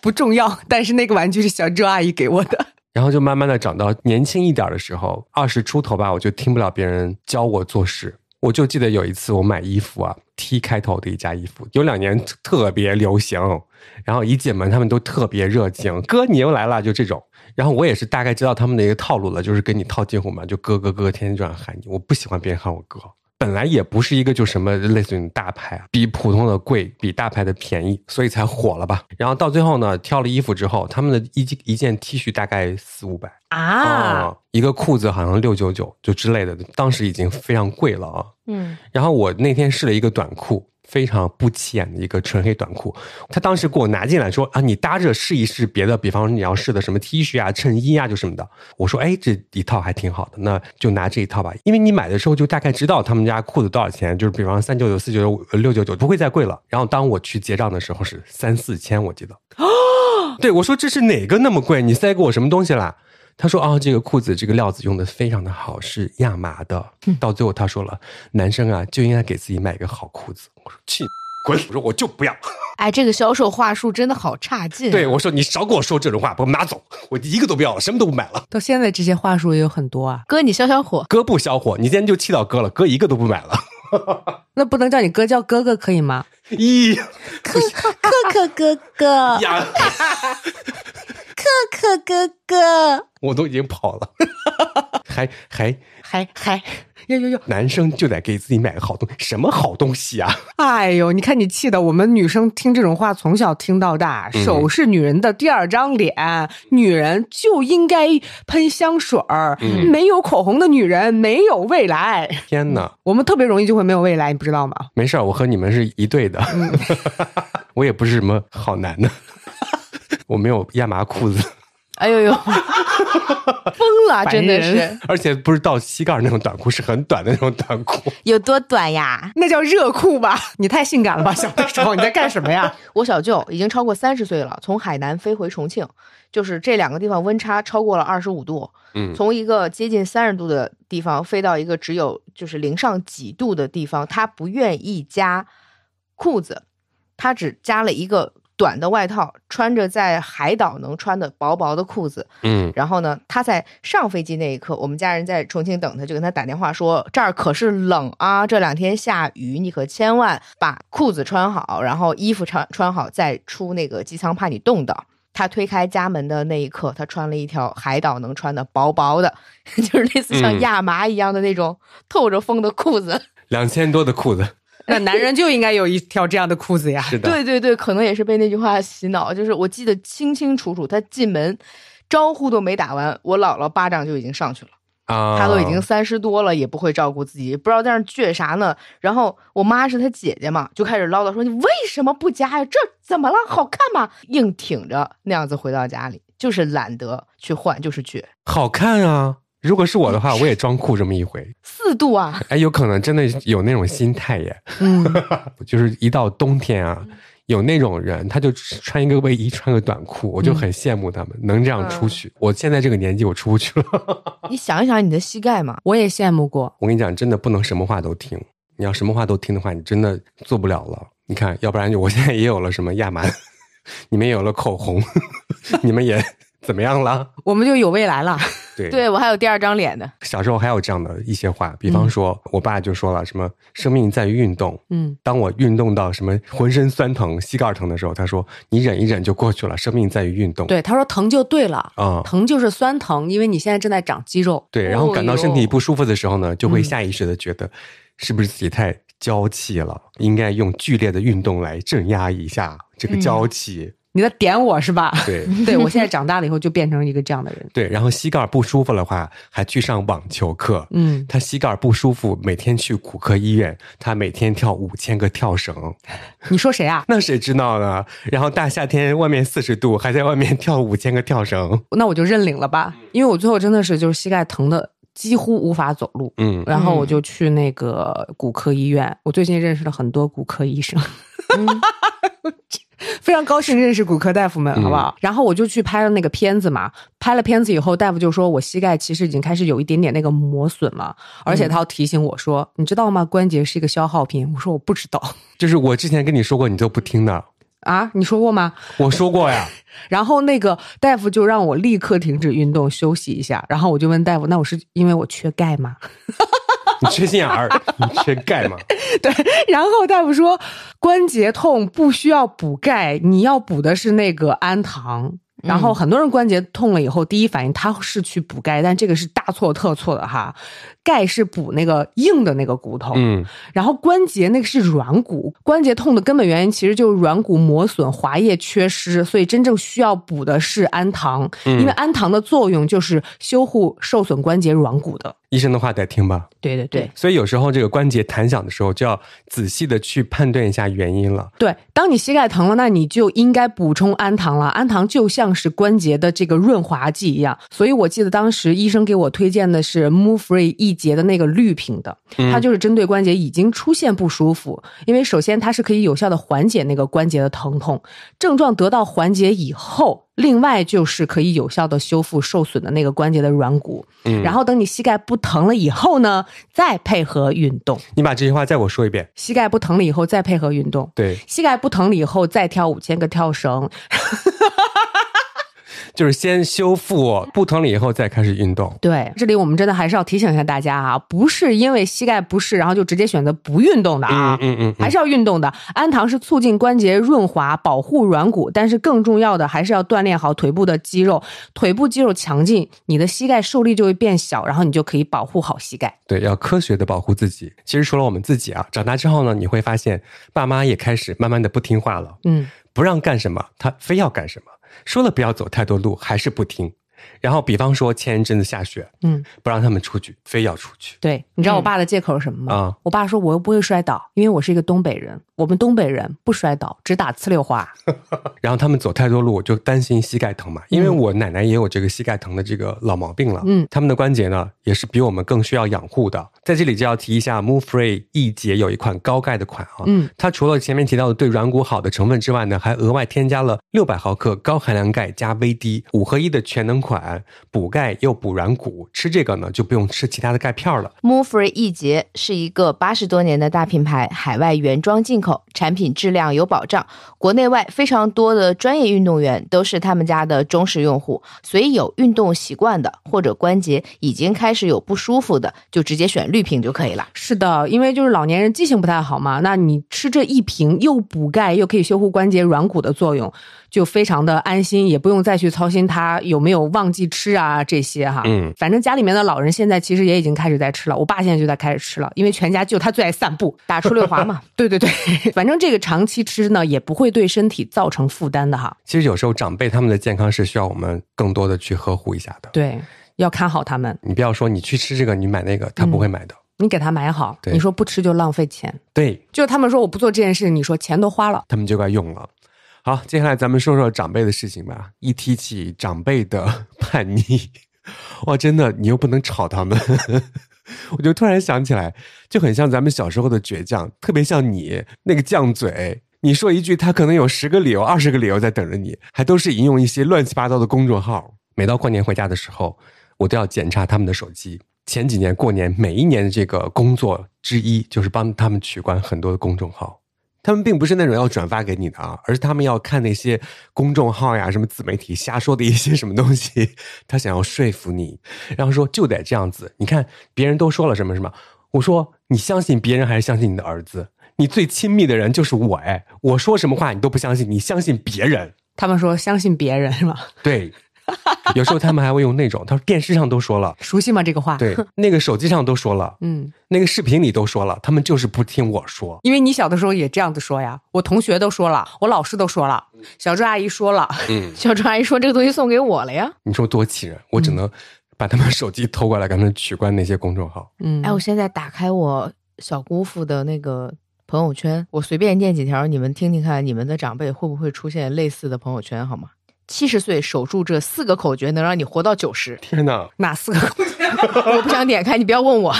不重要。但是那个玩具是小周阿姨给我的。然后就慢慢的长到年轻一点的时候，二十出头吧，我就听不了别人教我做事。我就记得有一次我买衣服啊，T 开头的一家衣服，有两年特别流行，然后一进门他们都特别热情，哥你又来了，就这种。然后我也是大概知道他们的一个套路了，就是跟你套近乎嘛，就哥哥哥，天天这样喊你。我不喜欢别人喊我哥。本来也不是一个就什么类似于大牌啊，比普通的贵，比大牌的便宜，所以才火了吧。然后到最后呢，挑了衣服之后，他们的一一件 T 恤大概四五百啊，一个裤子好像六九九就之类的，当时已经非常贵了啊。嗯，然后我那天试了一个短裤。非常不起眼的一个纯黑短裤，他当时给我拿进来说啊，你搭着试一试别的，比方说你要试的什么 T 恤啊、衬衣啊，就什么的。我说哎，这一套还挺好的，那就拿这一套吧。因为你买的时候就大概知道他们家裤子多少钱，就是比方三九九、四九九、六九九，不会再贵了。然后当我去结账的时候是三四千，我记得。哦，对我说这是哪个那么贵？你塞给我什么东西啦？他说：“啊，这个裤子这个料子用的非常的好，是亚麻的。到最后他说了，男生啊就应该给自己买一个好裤子。我说去滚！我说我就不要。哎，这个销售话术真的好差劲。对我说，你少给我说这种话，把我拿走，我一个都不要了，什么都不买了。到现在这些话术也有很多啊。哥，你消消火。哥不消火，你今天就气到哥了。哥一个都不买了。那不能叫你哥，叫哥哥可以吗？咦，可可可哥哥呀。” 可可哥哥，我都已经跑了，还还还还，哟哟哟！男生就得给自己买个好东西，什么好东西啊？哎呦，你看你气的，我们女生听这种话从小听到大，手是女人的第二张脸，女人就应该喷香水儿，没有口红的女人没有未来。天哪，我们特别容易就会没有未来，你不知道吗？没事我和你们是一对的，我也不是什么好男的。我没有亚麻裤子，哎呦呦，疯了，真的是！而且不是到膝盖那种短裤，是很短的那种短裤。有多短呀？那叫热裤吧？你太性感了吧？小的时候你在干什么呀？我小舅已经超过三十岁了，从海南飞回重庆，就是这两个地方温差超过了二十五度。嗯，从一个接近三十度的地方飞到一个只有就是零上几度的地方，他不愿意加裤子，他只加了一个。短的外套，穿着在海岛能穿的薄薄的裤子，嗯，然后呢，他在上飞机那一刻，我们家人在重庆等他，就跟他打电话说：“这儿可是冷啊，这两天下雨，你可千万把裤子穿好，然后衣服穿穿好再出那个机舱，怕你冻到。”他推开家门的那一刻，他穿了一条海岛能穿的薄薄的，就是类似像亚麻一样的那种透着风的裤子，两千多的裤子。那男人就应该有一条这样的裤子呀。是的，对对对，可能也是被那句话洗脑。就是我记得清清楚楚，他进门招呼都没打完，我姥姥巴掌就已经上去了。啊，他都已经三十多了，也不会照顾自己，不知道在那倔啥呢。然后我妈是他姐姐嘛，就开始唠叨说：“你为什么不加呀？这怎么了？好看吗？”硬挺着那样子回到家里，就是懒得去换，就是倔。好看啊！如果是我的话，我也装酷这么一回。四度啊！哎，有可能真的有那种心态耶。嗯，就是一到冬天啊，有那种人，他就穿一个卫衣，穿个短裤，我就很羡慕他们能这样出去。我现在这个年纪，我出不去了。你想一想你的膝盖嘛，我也羡慕过。我跟你讲，真的不能什么话都听。你要什么话都听的话，你真的做不了了。你看，要不然就我现在也有了什么亚麻，你们也有了口红，你们也怎么样了？我们就有未来了。对，对我还有第二张脸的。小时候还有这样的一些话，比方说，我爸就说了什么“生命在于运动”。嗯，当我运动到什么浑身酸疼、膝盖疼的时候，他说：“你忍一忍就过去了，生命在于运动。”对，他说疼就对了啊、疼就是酸疼，因为你现在正在长肌肉。对，然后感到身体不舒服的时候呢，就会嗯下意识的觉得，是不是自己太娇气了？应该用剧烈的运动来镇压一下这个娇气。你在点我是吧？对 对，我现在长大了以后就变成一个这样的人。对，然后膝盖不舒服的话，还去上网球课。嗯，他膝盖不舒服，每天去骨科医院，他每天跳五千个跳绳，你说谁啊？那谁知道呢？然后大夏天外面四十度，还在外面跳五千个跳绳，那我就认领了吧，因为我最后真的是就是膝盖疼的几乎无法走路。嗯，然后我就去那个骨科医院。我最近认识了很多骨科医生，非常高兴认识骨科大夫们，好不好？然后我就去拍了那个片子嘛。拍了片子以后，大夫就说我膝盖其实已经开始有一点点那个磨损了，而且他要提醒我说：“你知道吗？关节是一个消耗品。”我说我不知道 就是我之前跟你说过，你都不听的。啊，你说过吗？我说过呀，然后那个大夫就让我立刻停止运动休息一下。然后我就问大夫：“那我是因为我缺钙吗？” 你缺心眼儿，你缺钙吗？对，然后大夫说关节痛不需要补钙，你要补的是那个氨糖。然后很多人关节痛了以后，第一反应他是去补钙，但这个是大错特错的哈。钙是补那个硬的那个骨头，嗯，然后关节那个是软骨，关节痛的根本原因其实就是软骨磨损、滑液缺失，所以真正需要补的是氨糖，因为氨糖的作用就是修护受损关节软骨的。医生的话得听吧。对对对所以有时候这个关节弹响的时候，就要仔细的去判断一下原因了。对，当你膝盖疼了，那你就应该补充氨糖了。氨糖就像是关节的这个润滑剂一样，所以我记得当时医生给我推荐的是 Move Free 一节的那个绿瓶的，它就是针对关节已经出现不舒服，因为首先它是可以有效的缓解那个关节的疼痛，症状得到缓解以后。另外就是可以有效的修复受损的那个关节的软骨，嗯然后等你膝盖不疼了以后呢，再配合运动。你把这句话再给我说一遍。膝盖不疼了以后再配合运动，对，膝盖不疼了以后再跳五千个跳绳，就是先修复，不疼了以后再开始运动。对，这里我们真的还是要提醒一下大家啊，不是因为膝盖不适，然后就直接选择不运动的啊。嗯嗯还是要运动的，氨糖是促进关节润滑、保护软骨，但是更重要的还是要锻炼好腿部的肌肉。腿部肌肉强劲，你的膝盖受力就会变小，然后你就可以保护好膝盖。对，要科学的保护自己。其实除了我们自己啊，长大之后呢，你会发现爸妈也开始慢慢的不听话了，嗯，不让干什么，他非要干什么，说了不要走太多路，还是不听。然后比方说前一阵子下雪，嗯，不让他们出去，非要出去。对，你知道我爸的借口是什么吗？啊我爸说我又不会摔倒，因为我是一个东北人，我们东北人不摔倒，只打呲溜花。然后他们走太多路，我就担心膝盖疼嘛，因为我奶奶也有这个膝盖疼的这个老毛病了。嗯，他们的关节呢也是比我们更需要养护的。在这里就要提一下，Move Free 一节有一款高钙的款啊，嗯，它除了前面提到的对软骨好的成分之外呢，还额外添加了六百毫克高含量钙加 VD 五合一的全能款，补钙又补软骨。吃这个呢就不用吃其他的钙片了。Move Free 一节是一个八十多年的大品牌，海外原装进口，产品质量有保障，国内外非常多的专业运动员都是他们家的忠实用户。所以有运动习惯的，或者关节已经开始有不舒服的，就直接选绿瓶就可以了。是的，因为就是老年人记性不太好嘛，那你吃这一瓶又补钙又可以修护关节软骨的作用，就非常的安心，也不用再去操心它有没有忘忘记吃啊这些哈。嗯，反正家里面的老人现在其实也已经开始在吃了，我爸现在就在开始吃了，因为全家就他最爱散步，打出溜滑嘛。对对对，反正这个长期吃呢，也不会对身体造成负担的哈。其实有时候长辈他们的健康是需要我们更多的去呵护一下的。对，要看好他们。你不要说你去吃这个，你买那个，他不会买的。你给他买好，你说不吃就浪费钱。对，就他们说我不做这件事，你说钱都花了，他们就该用了。好，接下来咱们说说长辈的事情吧。一提起长辈的 叛逆，哇，真的，你又不能吵他们，我就突然想起来，就很像咱们小时候的倔强，特别像你那个犟嘴，你说一句，他可能有十个理由、二十个理由在等着你，还都是引用一些乱七八糟的公众号。每到过年回家的时候，我都要检查他们的手机。前几年过年，每一年的这个工作之一，就是帮他们取关很多的公众号。他们并不是那种要转发给你的啊，而是他们要看那些公众号呀、什么自媒体瞎说的一些什么东西，他想要说服你，然后说就得这样子。你看别人都说了什么什么，我说你相信别人还是相信你的儿子？你最亲密的人就是我哎，我说什么话你都不相信，你相信别人？他们说相信别人是吗？对。有时候他们还会用那种，他说电视上都说了，熟悉吗？这个话，对，那个手机上都说了，嗯，那个视频里都说了，他们就是不听我说，因为你小的时候也这样子说呀，我同学都说了，我老师都说了，小朱阿姨说了，嗯，小朱阿姨说这个东西送给我了呀，你说多气人，我只能把他们手机偷过来，给他们取关那些公众号，嗯，哎，我现在打开我小姑父的那个朋友圈，我随便念几条，你们听听看，你们的长辈会不会出现类似的朋友圈，好吗？七十岁守住这四个口诀，能让你活到九十。天哪，哪四个口诀？我不想点开，你不要问我。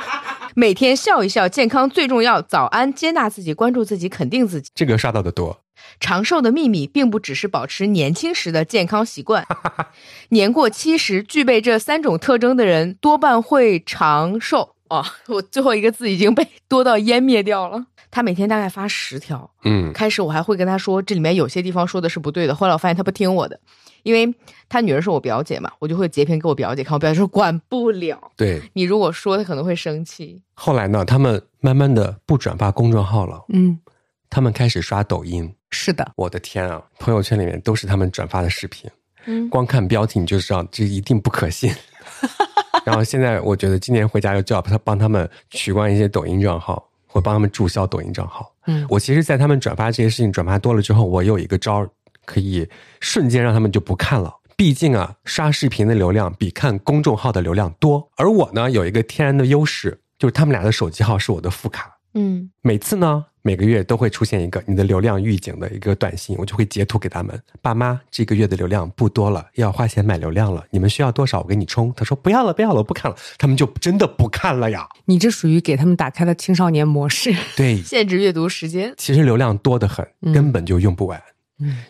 每天笑一笑，健康最重要。早安，接纳自己，关注自己，肯定自己。这个刷到的多。长寿的秘密，并不只是保持年轻时的健康习惯。年过七十，具备这三种特征的人，多半会长寿。哦，我最后一个字已经被多到湮灭掉了。他每天大概发十条，嗯，开始我还会跟他说这里面有些地方说的是不对的，后来我发现他不听我的，因为他女儿是我表姐嘛，我就会截屏给我表姐看，我表姐说管不了，对你如果说他可能会生气。后来呢，他们慢慢的不转发公众号了，嗯，他们开始刷抖音，是的，我的天啊，朋友圈里面都是他们转发的视频，嗯，光看标题你就知道这一定不可信。然后现在我觉得今年回家就叫他帮他们取关一些抖音账号。会帮他们注销抖音账号。嗯，我其实，在他们转发这些事情转发多了之后，我有一个招儿，可以瞬间让他们就不看了。毕竟啊，刷视频的流量比看公众号的流量多，而我呢，有一个天然的优势，就是他们俩的手机号是我的副卡。嗯，每次呢。每个月都会出现一个你的流量预警的一个短信，我就会截图给他们。爸妈，这个月的流量不多了，要花钱买流量了，你们需要多少？我给你充。他说不要了，不要了，我不看了。他们就真的不看了呀。你这属于给他们打开了青少年模式，对，限制阅读时间。其实流量多的很，根本就用不完。嗯，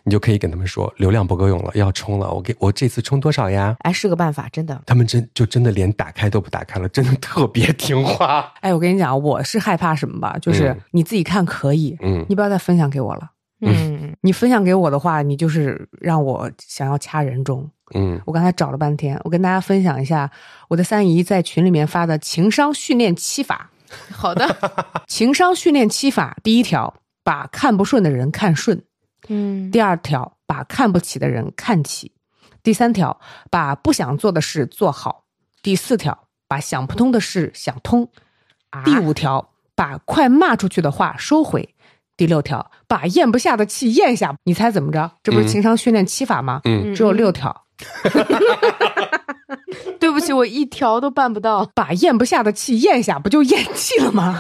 你就可以跟他们说流量不够用了，要充了。我给我这次充多少呀？哎，是个办法，真的。他们真就真的连打开都不打开了，真的特别听话。哎，我跟你讲，我是害怕什么吧？就是你自己看可以，嗯，你不要再分享给我了。嗯，你分享给我的话，你就是让我想要掐人中。嗯，我刚才找了半天，我跟大家分享一下我的三姨在群里面发的情商训练七法。好的，情商训练七法，第一条，把看不顺的人看顺。嗯，第二条，把看不起的人看起；第三条，把不想做的事做好；第四条，把想不通的事想通；第五条，把快骂出去的话收回；第六条，把咽不下的气咽下。你猜怎么着？这不是情商训练七法吗？嗯，只有六条。对不起，我一条都办不到。把咽不下的气咽下，不就咽气了吗？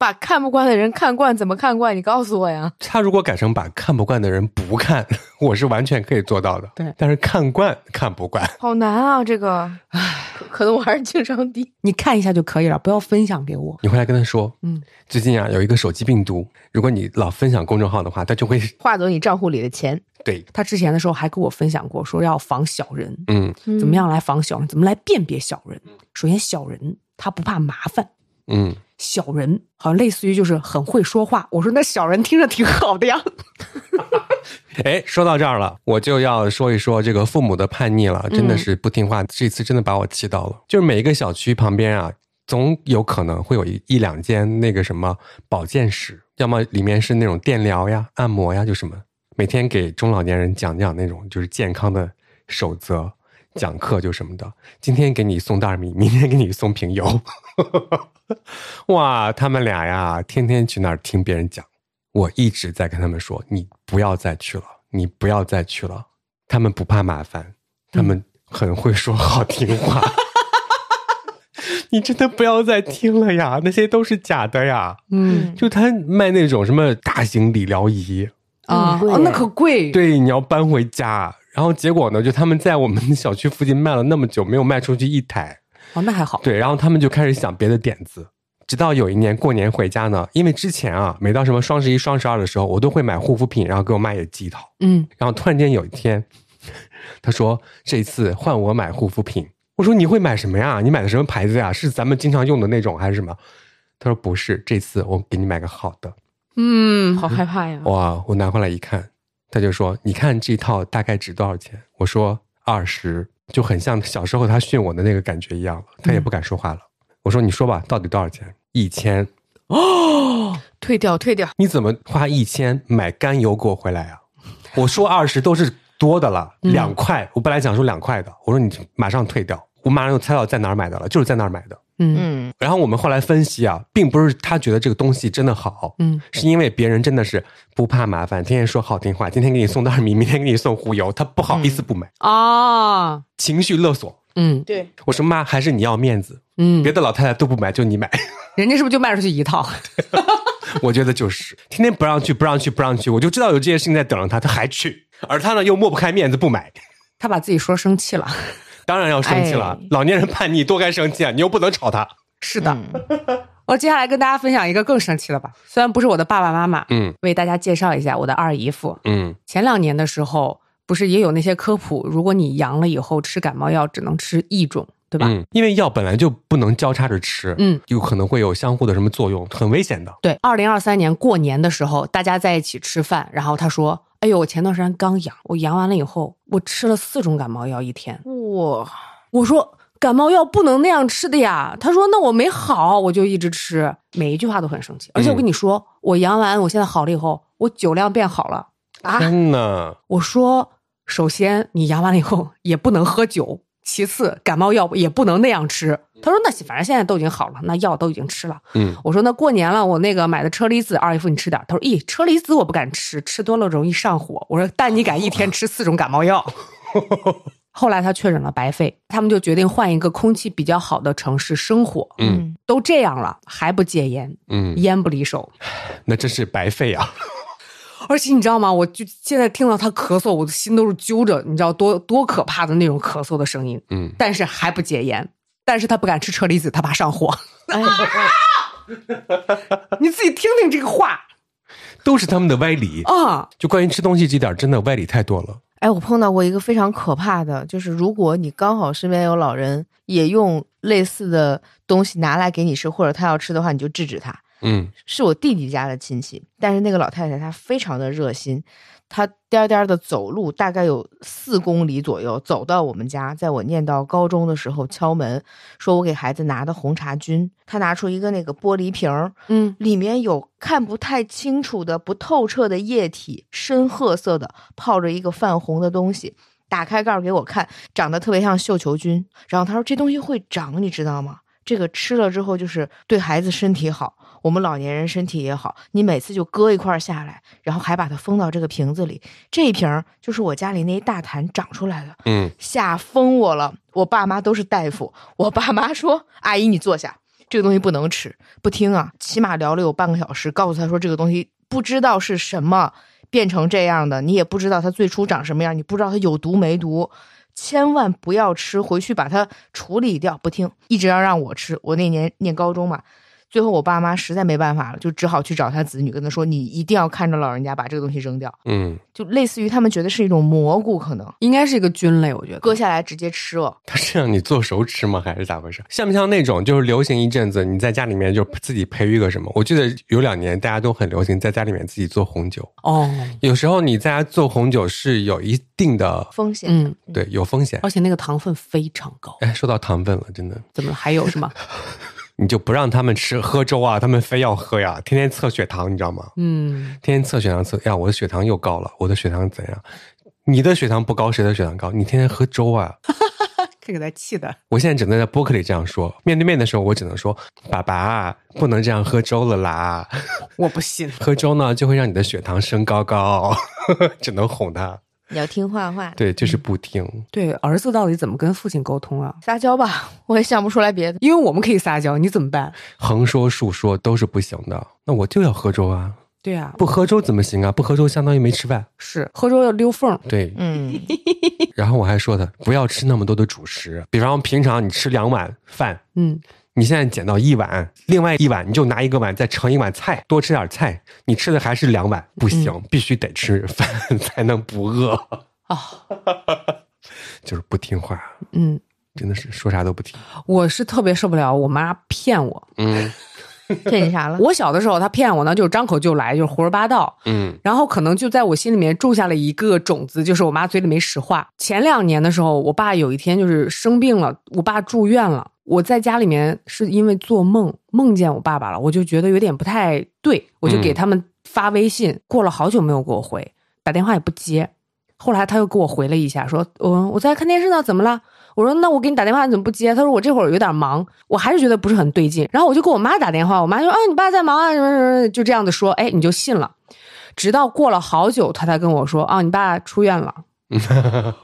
把看不惯的人看惯，怎么看惯？你告诉我呀。他如果改成把看不惯的人不看，我是完全可以做到的。对，但是看惯看不惯，好难啊！这个，唉，可能我还是情商低。你看一下就可以了，不要分享给我。你回来跟他说，嗯，最近啊有一个手机病毒，如果你老分享公众号的话，他就会 划走你账户里的钱。对他之前的时候还跟我分享过，说要防小人。嗯，怎么样来防小人？怎么来辨别小人？首先，小人他不怕麻烦。嗯。小人好像类似于就是很会说话。我说那小人听着挺好的呀。哎，说到这儿了，我就要说一说这个父母的叛逆了，真的是不听话。这次真的把我气到了。就是每一个小区旁边啊，总有可能会有一一两间那个什么保健室，要么里面是那种电疗呀、按摩呀，就什么每天给中老年人讲讲那种就是健康的守则。讲课就什么的，今天给你送袋米，明天给你送瓶油。哇，他们俩呀，天天去那儿听别人讲。我一直在跟他们说，你不要再去了，你不要再去了。他们不怕麻烦，他们很会说好听话。你真的不要再听了呀，那些都是假的呀。嗯，就他卖那种什么大型理疗仪啊，那可贵。对，你要搬回家。然后结果呢？就他们在我们小区附近卖了那么久，没有卖出去一台。哦，那还好。对，然后他们就开始想别的点子，直到有一年过年回家呢，因为之前啊，每到什么双十一、双十二的时候，我都会买护肤品，然后给我妈也寄一套。嗯。然后突然间有一天，他说：“这次换我买护肤品。”我说：“你会买什么呀？你买的什么牌子呀？是咱们经常用的那种还是什么？”他说：“不是，这次我给你买个好的。”嗯，好害怕呀！哇，我拿回来一看。他就说：“你看这套大概值多少钱？”我说：“二十。”就很像小时候他训我的那个感觉一样了。他也不敢说话了。我说：“你说吧，到底多少钱？”一千。哦，退掉，退掉。你怎么花一千买甘油给我回来啊？我说二十都是多的了，两块。我本来想说两块的。我说你马上退掉。我马上就猜到在哪儿买的了，就是在那儿买的。嗯，然后我们后来分析啊，并不是他觉得这个东西真的好，嗯，是因为别人真的是不怕麻烦，天天说好听话，今天给你送袋米，明天给你送壶油，他不好意思不买。啊，情绪勒索。嗯，对，我说妈，还是你要面子，嗯，别的老太太都不买，就你买，人家是不是就卖出去一套？我觉得就是。天天不让去，不让去，不让去，我就知道有这件事情在等着他，他还去，而他呢又抹不开面子不买，他把自己说生气了。当然要生气了，老年人叛逆多该生气啊！你又不能吵他。是的，我接下来跟大家分享一个更生气的吧。虽然不是我的爸爸妈妈，嗯，为大家介绍一下我的二姨夫。嗯，前两年的时候，不是也有那些科普，如果你阳了以后吃感冒药，只能吃一种，对吧？嗯，因为药本来就不能交叉着吃，嗯，有可能会有相互的什么作用，很危险的。对，二零二三年过年的时候，大家在一起吃饭，然后他说。哎呦，我前段时间刚阳，我阳完了以后，我吃了四种感冒药一天。哇！我说感冒药不能那样吃的呀。他说那我没好，我就一直吃，每一句话都很生气。而且我跟你说，我阳完，我现在好了以后，我酒量变好了啊！天呐，我说，首先你阳完了以后也不能喝酒。其次，感冒药也不能那样吃。他说：“那反正现在都已经好了，那药都已经吃了。”嗯，我说：“那过年了，我那个买的车厘子，二姨夫你吃点。”他说：“咦，车厘子我不敢吃，吃多了容易上火。”我说：“但你敢一天吃四种感冒药？”后来他确诊了白肺，他们就决定换一个空气比较好的城市生活。嗯，都这样了还不戒烟？嗯，烟不离手，那真是白肺啊！而且你知道吗？我就现在听到他咳嗽，我的心都是揪着，你知道多多可怕的那种咳嗽的声音。嗯，但是还不戒烟，但是他不敢吃车厘子，他怕上火。你自己听听这个话，都是他们的歪理啊！就关于吃东西这点，真的歪理太多了。哎，我碰到过一个非常可怕的，就是如果你刚好身边有老人也用类似的东西拿来给你吃，或者他要吃的话，你就制止他。嗯，是我弟弟家的亲戚，但是那个老太太她非常的热心，她颠颠的走路，大概有四公里左右，走到我们家，在我念到高中的时候敲门，说我给孩子拿的红茶菌，她拿出一个那个玻璃瓶儿，嗯，里面有看不太清楚的不透彻的液体，深褐色的，泡着一个泛红的东西，打开盖儿给我看，长得特别像绣球菌，然后他说这东西会长，你知道吗？这个吃了之后就是对孩子身体好。我们老年人身体也好，你每次就割一块下来，然后还把它封到这个瓶子里。这一瓶就是我家里那一大坛长出来的，嗯，吓疯我了。我爸妈都是大夫，我爸妈说：“阿姨，你坐下，这个东西不能吃。”不听啊，起码聊了有半个小时，告诉他说这个东西不知道是什么变成这样的，你也不知道它最初长什么样，你不知道它有毒没毒，千万不要吃，回去把它处理掉。不听，一直要让我吃。我那年念高中嘛。最后我爸妈实在没办法了，就只好去找他子女，跟他说：“你一定要看着老人家把这个东西扔掉。”嗯，就类似于他们觉得是一种蘑菇，可能应该是一个菌类，我觉得割下来直接吃了。他是让你做熟吃吗？还是咋回事？像不像那种就是流行一阵子，你在家里面就自己培育个什么？我记得有两年大家都很流行在家里面自己做红酒。哦，有时候你在家做红酒是有一定的风险，嗯，对，有风险，而且那个糖分非常高。哎，说到糖分了，真的？怎么了？还有是吗？你就不让他们吃喝粥啊？他们非要喝呀，天天测血糖，你知道吗？嗯，天天测血糖测呀，我的血糖又高了，我的血糖怎样？你的血糖不高，谁的血糖高？你天天喝粥啊！这给他气的。我现在只能在播客里这样说，面对面的时候，我只能说：“爸爸，不能这样喝粥了啦！”我不信，喝粥呢就会让你的血糖升高高，只能哄他。你要听话话，对，就是不听。对，儿子到底怎么跟父亲沟通啊？撒娇吧，我也想不出来别的。因为我们可以撒娇，你怎么办？横说竖说都是不行的。那我就要喝粥啊！对啊，不喝粥怎么行啊？不喝粥相当于没吃饭。是喝粥要溜缝。对，嗯。然后我还说他不要吃那么多的主食，比方平常你吃两碗饭，嗯，你现在捡到一碗，另外一碗你就拿一个碗再盛一碗菜，多吃点菜，你吃的还是两碗，不行，必须得吃 饭才能不饿。啊，就是不听话，嗯，真的是说啥都不听。我是特别受不了我妈骗我，嗯，骗你啥了？我小的时候他骗我呢，就是张口就来，就是胡说八道，嗯，然后可能就在我心里面种下了一个种子，就是我妈嘴里没实话。前两年的时候，我爸有一天就是生病了，我爸住院了，我在家里面是因为做梦梦见我爸爸了，我就觉得有点不太对，我就给他们发微信，过了好久没有给我回，打电话也不接。后来他又给我回了一下，说：“我我在看电视呢，怎么了？”我说：“那我给你打电话，你怎么不接？”他说：“我这会儿有点忙。”我还是觉得不是很对劲，然后我就给我妈打电话，我妈说：“啊，你爸在忙啊，什么什么，就这样子说。”哎，你就信了。直到过了好久，他才跟我说：“啊，你爸出院了。”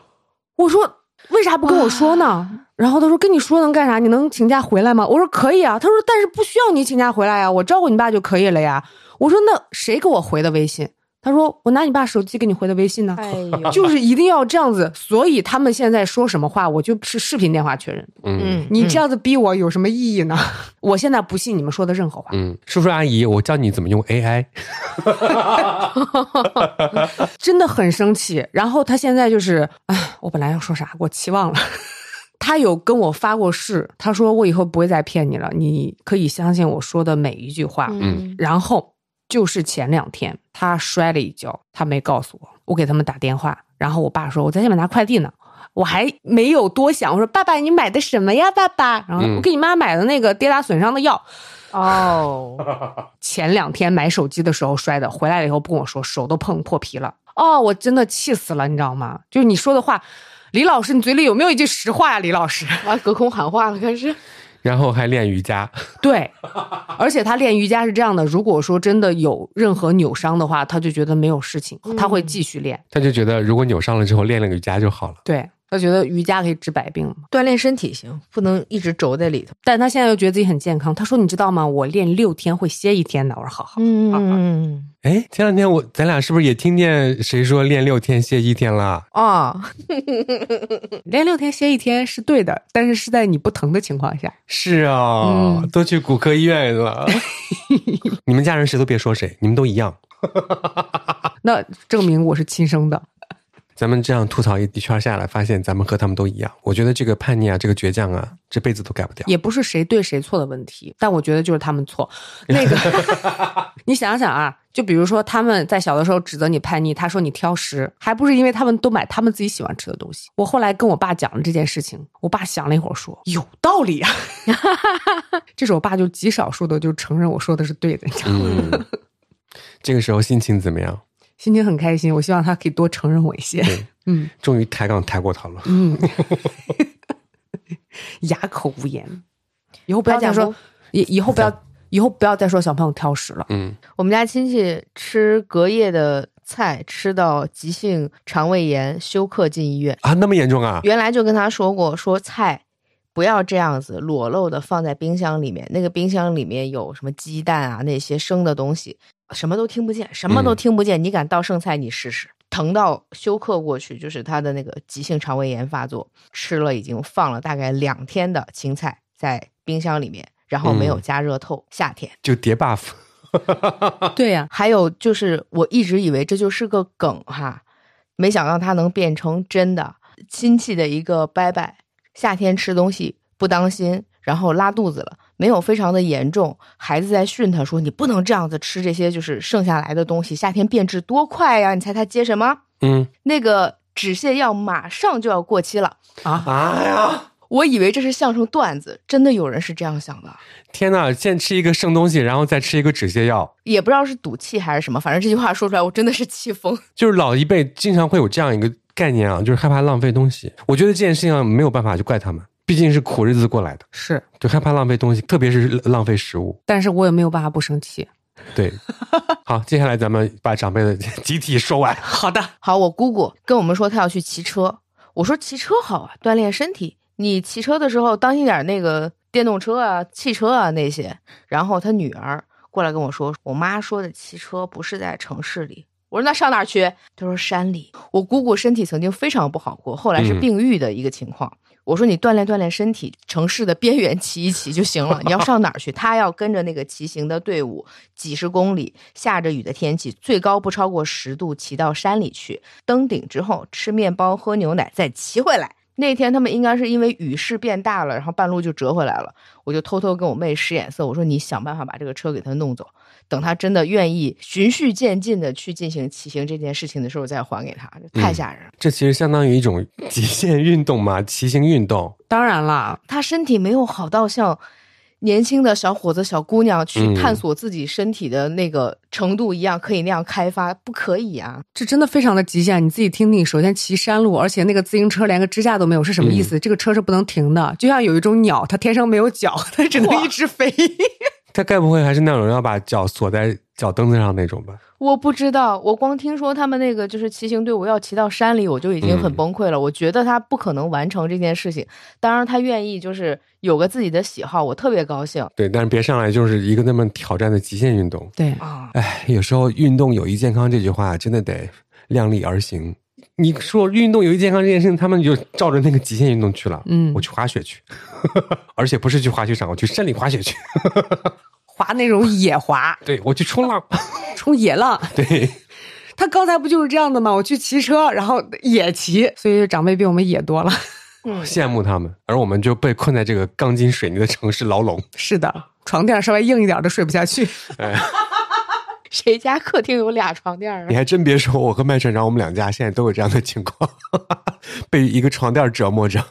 我说：“为啥不跟我说呢？”然后他说：“跟你说能干啥？你能请假回来吗？”我说：“可以啊。”他说：“但是不需要你请假回来呀，我照顾你爸就可以了呀。”我说：“那谁给我回的微信？”他说：“我拿你爸手机给你回的微信呢，哎呦，就是一定要这样子。所以他们现在说什么话，我就是视频电话确认。嗯，你这样子逼我有什么意义呢？我现在不信你们说的任何话。嗯，叔叔阿姨，我教你怎么用 AI，真的很生气。然后他现在就是，哎，我本来要说啥，我期望了。他有跟我发过誓，他说我以后不会再骗你了，你可以相信我说的每一句话。嗯，然后就是前两天他摔了一跤，他没告诉我，我给他们打电话，然后我爸说我在下面拿快递呢，我还没有多想，我说爸爸你买的什么呀，爸爸？然后嗯我给你妈买的那个跌打损伤的药。哦 前两天买手机的时候摔的，回来了以后不跟我说，手都碰破皮了。哦，我真的气死了，你知道吗？就是你说的话，李老师，你嘴里有没有一句实话呀？李老师，啊，隔空喊话了，开始。然后还练瑜伽。对，而且他练瑜伽是这样的，如果说真的有任何扭伤的话，他就觉得没有事情，他会继续练。他就觉得如果扭伤了之后练了个瑜伽就好了。对他觉得瑜伽可以治百病嘛，锻炼身体行，不能一直轴在里头。但他现在又觉得自己很健康。他说：“你知道吗？我练六天会歇一天的。”我说：“好好。嗯，哎，前两天我咱俩是不是也听见谁说练六天歇一天了？哦，练六天歇一天是对的，但是是在你不疼的情况下。是啊、嗯都去骨科医院了。你们家人谁都别说谁，你们都一样。那证明我是亲生的。咱们这样吐槽一一圈下来，发现咱们和他们都一样。我觉得这个叛逆啊，这个倔强啊，这辈子都改不掉。也不是谁对谁错的问题，但我觉得就是他们错。那个，你想想啊，就比如说他们在小的时候指责你叛逆，他说你挑食，还不是因为他们都买他们自己喜欢吃的东西。我后来跟我爸讲了这件事情，我爸想了一会儿说有道理啊。这是我爸就极少数的就承认我说的是对的，你知道吗？嗯，这个时候心情怎么样？心情很开心，我希望他可以多承认我一些。对，嗯终于抬杠抬过头了。嗯，哑口无言。以后不要再说以以后不要以后不要再说小朋友挑食了。嗯，我们家亲戚吃隔夜的菜，吃到急性肠胃炎，休克进医院。啊，那么严重啊？原来就跟他说过，说菜不要这样子裸露的放在冰箱里面，那个冰箱里面有什么鸡蛋啊那些生的东西，什么都听不见，什么都听不见。你敢倒剩菜，你试试。疼到休克过去，就是他的那个急性肠胃炎发作，吃了已经放了大概两天的青菜在冰箱里面，然后没有嗯加热透。夏天，就叠 buff。对呀、还有就是我一直以为这就是个梗哈，没想到它能变成真的。亲戚的一个拜拜，夏天吃东西不当心，然后拉肚子了，没有非常的严重。孩子在训他说：“你不能这样子吃这些就是剩下来的东西，夏天变质多快呀！”你猜他接什么？嗯，那个止泻药马上就要过期了。啊，哎呀，我以为这是相声段子，真的有人是这样想的，天呐，先吃一个剩东西，然后再吃一个止泻药，也不知道是赌气还是什么，反正这句话说出来，我真的是气疯。就是老一辈经常会有这样一个概念啊，就是害怕浪费东西。我觉得这件事情没有办法去怪他们，毕竟是苦日子过来的，是就害怕浪费东西，特别是浪费食物。但是我也没有办法不生气。对，好，接下来咱们把长辈的集体说完。好的，好，我姑姑跟我们说她要去骑车，我说骑车好啊，锻炼身体。你骑车的时候当心点那个电动车啊、汽车啊那些。然后她女儿过来跟我说，我妈说的骑车不是在城市里。我说那上哪儿去？她说山里。我姑姑身体曾经非常不好过，后来是病愈的一个情况。我说你锻炼锻炼身体，城市的边缘骑一骑就行了。你要上哪儿去？他要跟着那个骑行的队伍，几十公里，下着雨的天气，最高不超过十度，骑到山里去。登顶之后吃面包喝牛奶，再骑回来。那天他们应该是因为雨势变大了，然后半路就折回来了。我就偷偷跟我妹使眼色，我说你想办法把这个车给他弄走。等他真的愿意循序渐进的去进行骑行这件事情的时候，再还给他，太吓人了。这其实相当于一种 极限运动嘛，骑行运动。当然了，他身体没有好到像年轻的小伙子、小姑娘去探索自己身体的那个程度一样，可以那样开发，不可以啊！这真的非常的极限。你自己听听，首先骑山路，而且那个自行车连个支架都没有，是什么意思？这个车是不能停的，就像有一种鸟，它天生没有脚，它只能一直飞。他该不会还是那种要把脚锁在脚蹬子上那种吧？我不知道，我光听说他们那个就是骑行队伍要骑到山里，我就已经很崩溃了。我觉得他不可能完成这件事情。当然，他愿意就是有个自己的喜好，我特别高兴。对，但是别上来就是一个那么挑战的极限运动。对啊，哎，有时候运动有益健康这句话真的得量力而行。你说运动有益健康这件事情，他们就照着那个极限运动去了。嗯，我去滑雪去，而且不是去滑雪场，我去山里滑雪去，滑那种野滑。对，我去冲浪，冲野浪。对，他刚才不就是这样的吗？我去骑车，然后野骑，所以长辈比我们野多了。嗯，羡慕他们，而我们就被困在这个钢筋水泥的城市牢笼。是的，床垫稍微硬一点都睡不下去。哎。谁家客厅有俩床垫啊？你还真别说，我和麦船长，我们两家现在都有这样的情况，被一个床垫折磨着。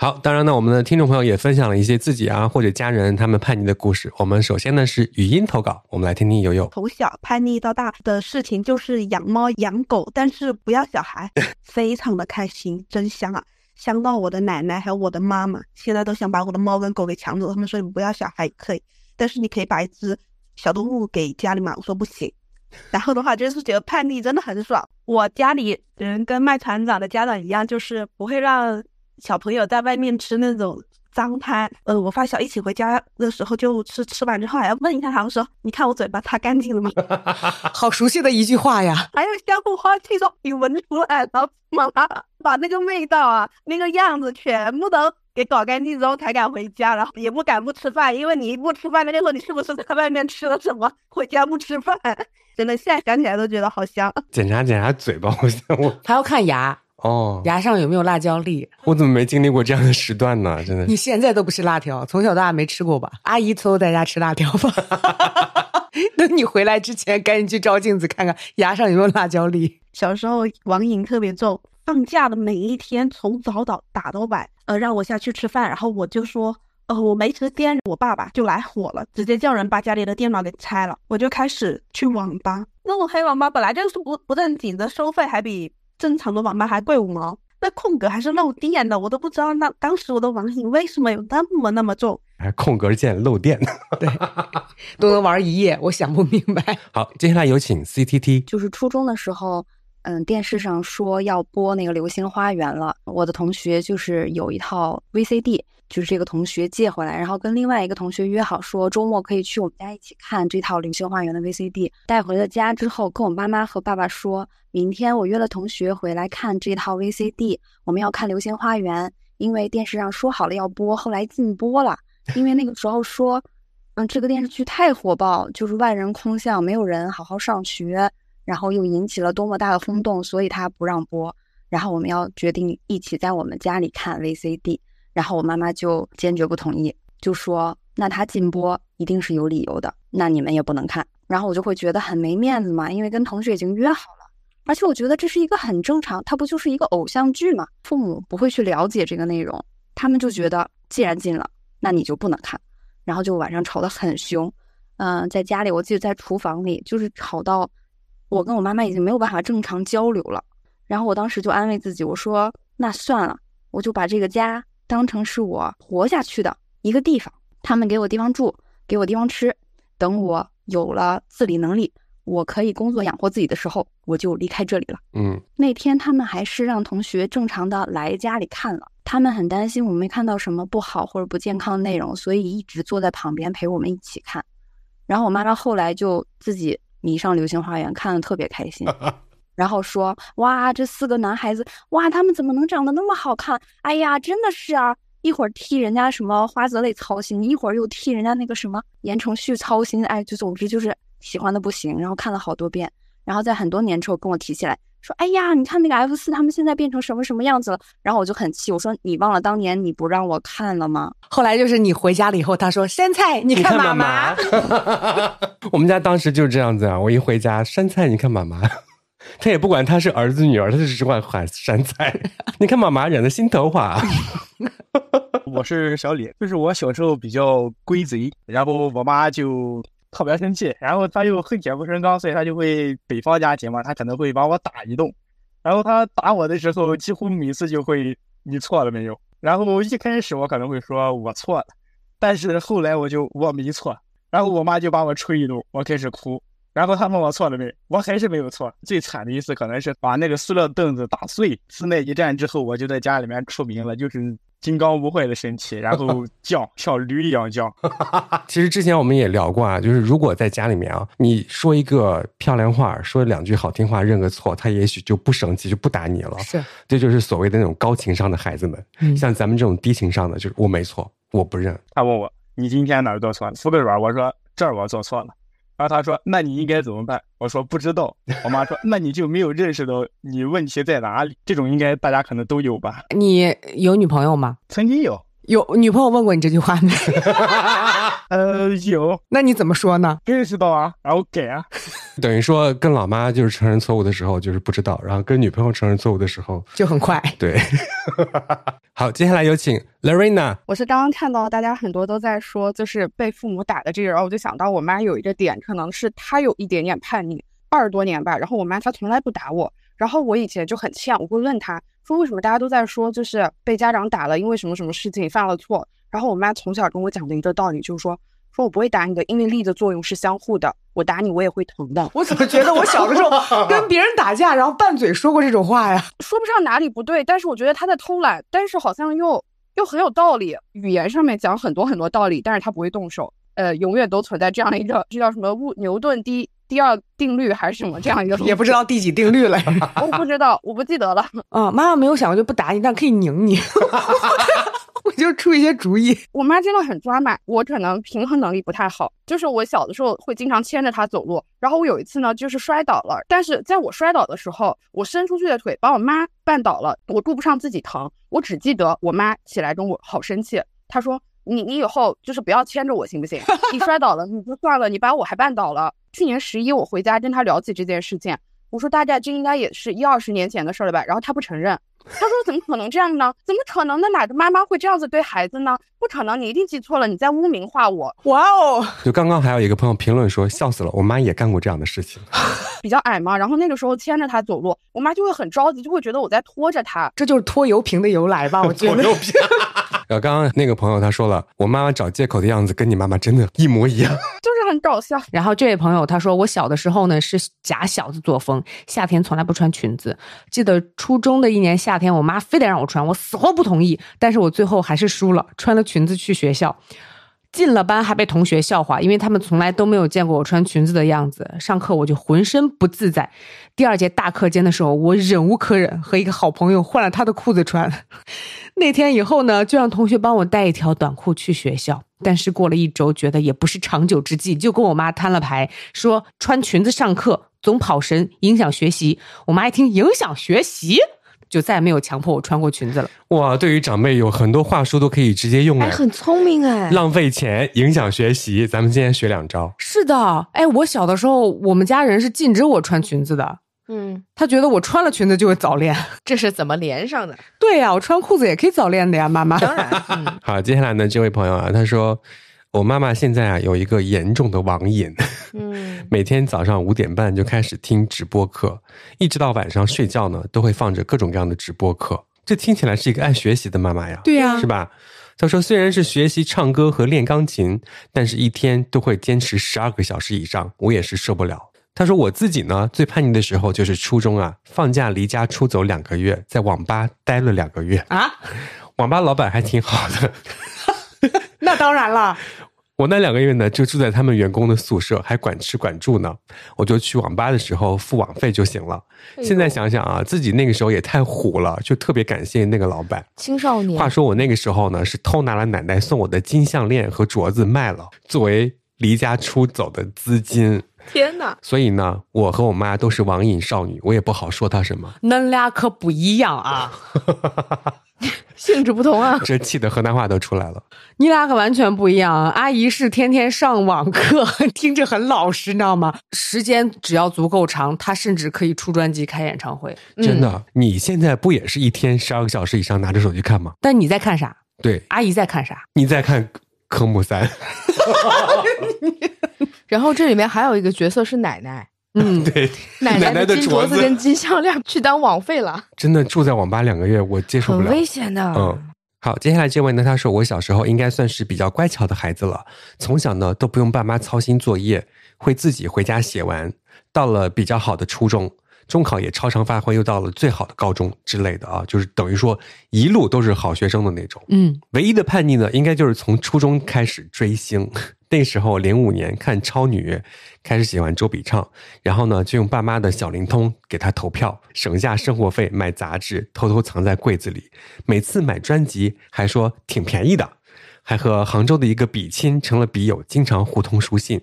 好，当然呢，我们的听众朋友也分享了一些自己啊或者家人他们叛逆的故事。我们首先呢是语音投稿，我们来听听悠悠。从小叛逆到大的事情就是养猫养狗，但是不要小孩，非常的开心，真香啊！香到我的奶奶还有我的妈妈现在都想把我的猫跟狗给抢走。他们说你不要小孩可以，但是你可以把一只。小动物给家里嘛，我说不行。然后的话，就是觉得叛逆真的很爽。我家里人跟卖船长的家长一样，就是不会让小朋友在外面吃那种脏摊。呃，我发小一起回家的时候，就吃吃完之后还要问一下他们说：“你看我嘴巴擦干净了吗？”好熟悉的一句话呀！还有相互花气说：“你闻出来了妈妈把那个味道啊，那个样子全部都。”给搞干净之后才敢回家，然后也不敢不吃饭，因为你一不吃饭，那就说你是不是在外面吃了什么，回家不吃饭。真的，现在想起来都觉得好香。检查检查嘴巴，我我还要看牙哦，牙上有没有辣椒粒？我怎么没经历过这样的时段呢？真的，你现在都不吃辣条，从小到大没吃过吧？阿姨偷偷在家吃辣条吧？等你回来之前，赶紧去照镜子看看牙上有没有辣椒粒。小时候网瘾特别重。放假的每一天，从早到打到晚，呃，让我下去吃饭，然后我就说，呃，我没时间，我爸爸就来火了，直接叫人把家里的电脑给拆了，我就开始去网吧。那种黑网吧本来就是不不正经的，收费还比正常的网吧还贵五毛，那空格还是漏电的，我都不知道那当时我的网瘾为什么有那么那么重，还空格键漏电，对，都能玩一夜，我想不明白。好，接下来有请 C T T，就是初中的时候。嗯，电视上说要播那个《流星花园》了。我的同学就是有一套 VCD，就是这个同学借回来，然后跟另外一个同学约好说周末可以去我们家一起看这套《流星花园》的 VCD。带回了家之后，跟我妈妈和爸爸说，明天我约了同学回来看这套 VCD，我们要看《流星花园》，因为电视上说好了要播，后来禁播了。因为那个时候说，嗯，这个电视剧太火爆，就是万人空巷，没有人好好上学。然后又引起了多么大的轰动，所以他不让播。然后我们要决定一起在我们家里看 VCD，然后我妈妈就坚决不同意，就说那他禁播一定是有理由的，那你们也不能看。然后我就会觉得很没面子嘛，因为跟同学已经约好了，而且我觉得这是一个很正常，它不就是一个偶像剧嘛？父母不会去了解这个内容，他们就觉得既然禁了，那你就不能看。然后就晚上吵得很凶，嗯，在家里我记得在厨房里就是吵到。我跟我妈妈已经没有办法正常交流了，然后我当时就安慰自己，我说那算了，我就把这个家当成是我活下去的一个地方。他们给我地方住，给我地方吃，等我有了自理能力，我可以工作养活自己的时候，我就离开这里了。嗯，那天他们还是让同学正常的来家里看了，他们很担心我没看到什么不好或者不健康的内容，所以一直坐在旁边陪我们一起看。然后我妈妈后来就自己迷上《流星花园》，看的特别开心。然后说：“哇，这四个男孩子，哇，他们怎么能长得那么好看？哎呀，真的是啊！一会儿替人家什么花泽类操心，一会儿又替人家那个什么言承旭操心，哎，就总之就是喜欢的不行。然后看了好多遍，然后在很多年之后跟我提起来，说：哎呀，你看那个 F 四，他们现在变成什么什么样子了？然后我就很气，我说：你忘了当年你不让我看了吗？后来就是你回家了以后，他说：杉菜，你看妈妈。我们家当时就是这样子啊，我一回家，杉菜，你看妈妈。”他也不管他是儿子女儿，他就只管喊山菜。你看妈妈染的心头花。我是小李，就是我小时候比较龟贼，然后我妈就特别生气，然后她又恨铁不成钢，所以她就会北方家庭嘛，她可能会把我打一顿。然后她打我的时候，几乎每次就会你错了没有？然后一开始我可能会说我错了，但是后来我就我没错，然后我妈就把我吹一顿，我开始哭。然后他问我错了没，我还是没有错。最惨的一次可能是把那个塑料凳子打碎。自那一战之后，我就在家里面出名了，就是金刚不坏的身体，然后 叫像驴一样犟。其实之前我们也聊过啊，就是如果在家里面啊，你说一个漂亮话，说两句好听话，认个错，他也许就不生气，就不打你了。是，这就是所谓的那种高情商的孩子们。嗯，像咱们这种低情商的，就是我没错，我不认。他问我你今天哪儿做错了？扶个软，我说这儿我做错了。然后他说：“那你应该怎么办？”我说：“不知道。”我妈说：“那你就没有认识到你问题在哪里？这种应该大家可能都有吧？”你有女朋友吗？曾经有。有女朋友问过你这句话没？呃，有。那你怎么说呢？认识到啊，然后给啊。等于说跟老妈就是承认错误的时候就是不知道，然后跟女朋友承认错误的时候就很快。对。好，接下来有请 Lorena。我是刚刚看到大家很多都在说，就是被父母打的这个，然后我就想到我妈有一个点，可能是她有一点点叛逆，二十多年吧。然后我妈她从来不打我，然后我以前就很欠，我会问她。说为什么大家都在说，就是被家长打了，因为什么什么事情犯了错。然后我妈从小跟我讲的一个道理就是说，说我不会打你的，因为力的作用是相互的，我打你我也会疼的。我怎么觉得我小的时候 跟别人打架，然后拌嘴说过这种话呀？说不上哪里不对，但是我觉得他在偷懒，但是好像又又很有道理，语言上面讲很多很多道理，但是他不会动手。呃，永远都存在这样一个，这叫什么？物牛顿第第二定律还是什么？这样一个也不知道第几定律了。我不知道，我不记得了。嗯，妈妈没有想过就不打你，但可以拧你。我就出一些主意。我妈真的很抓马，我可能平衡能力不太好。就是我小的时候会经常牵着她走路，然后我有一次呢，就是摔倒了。但是在我摔倒的时候，我伸出去的腿把我妈绊倒了，我顾不上自己疼，我只记得我妈起来跟我好生气，她说。你你以后就是不要牵着我行不行？你摔倒了你就算了，你把我还绊倒了。去年十一我回家跟他聊起这件事情，我说大概这应该也是一二十年前的事了吧？然后他不承认，他说怎么可能这样呢？怎么可能呢？哪个妈妈会这样子对孩子呢？不可能，你一定记错了，你在污名化我。哇哦！就刚刚还有一个朋友评论说笑死了，我妈也干过这样的事情。比较矮嘛，然后那个时候牵着他走路，我妈就会很着急，就会觉得我在拖着他。这就是拖油瓶的由来吧？我觉得。然后刚刚那个朋友他说了，我妈妈找借口的样子跟你妈妈真的一模一样，就是很搞笑。然后这位朋友他说，我小的时候呢是假小子作风，夏天从来不穿裙子。记得初中的一年夏天，我妈非得让我穿，我死活不同意，但是我最后还是输了，穿了裙子去学校。进了班还被同学笑话，因为他们从来都没有见过我穿裙子的样子。上课我就浑身不自在。第二节大课间的时候，我忍无可忍，和一个好朋友换了他的裤子穿。那天以后呢，就让同学帮我带一条短裤去学校。但是过了一周，觉得也不是长久之计，就跟我妈摊了牌，说穿裙子上课总跑神，影响学习。我妈一听影响学习。就再也没有强迫我穿过裙子了。哇，对于长辈有很多话术都可以直接用，哎，很聪明哎，浪费钱，影响学习。咱们今天学两招。是的，哎，我小的时候，我们家人是禁止我穿裙子的。嗯，他觉得我穿了裙子就会早恋，这是怎么连上的？对呀，我穿裤子也可以早恋的呀，妈妈。当然。好，接下来呢，这位朋友啊，他说。我妈妈现在啊有一个严重的网瘾，嗯，每天早上五点半就开始听直播课，一直到晚上睡觉呢，都会放着各种各样的直播课。这听起来是一个爱学习的妈妈呀，对呀是吧？她说，虽然是学习唱歌和练钢琴，但是一天都会坚持十二个小时以上，我也是受不了。她说，我自己呢，最叛逆的时候就是初中啊，放假离家出走两个月，在网吧待了两个月，啊，网吧老板还挺好的。那当然了，我那两个月呢，就住在他们员工的宿舍，还管吃管住呢。我就去网吧的时候付网费就行了。哎现在想想啊，自己那个时候也太虎了，就特别感谢那个老板。青少年话说我那个时候呢，是偷拿了奶奶送我的金项链和镯子卖了，作为离家出走的资金。天哪，所以呢，我和我妈都是网瘾少女，我也不好说她什么。恁俩可不一样啊！性质不同啊。这气的河南话都出来了。你俩可完全不一样啊！阿姨是天天上网课，听着很老实，你知道吗？时间只要足够长，她甚至可以出专辑、开演唱会。真的，你现在不也是一天十二个小时以上拿着手机看吗？但你在看啥？对，阿姨在看啥？你在看科目三。然后这里面还有一个角色是奶奶，嗯，对，奶奶的的金镯子跟金项链去当网费了，真的住在网吧两个月，我接受不很了。危险的。嗯，好，接下来这位呢，他说我小时候应该算是比较乖巧的孩子了，从小呢都不用爸妈操心作业，会自己回家写完。到了比较好的初中，中考也超常发挥，又到了最好的高中之类的啊，就是等于说一路都是好学生的那种。嗯，唯一的叛逆呢，应该就是从初中开始追星。那时候零五年看超女，开始喜欢周笔畅，然后呢就用爸妈的小灵通给她投票，省下生活费买杂志，偷偷藏在柜子里。每次买专辑还说挺便宜的，还和杭州的一个笔亲成了笔友，经常互通书信。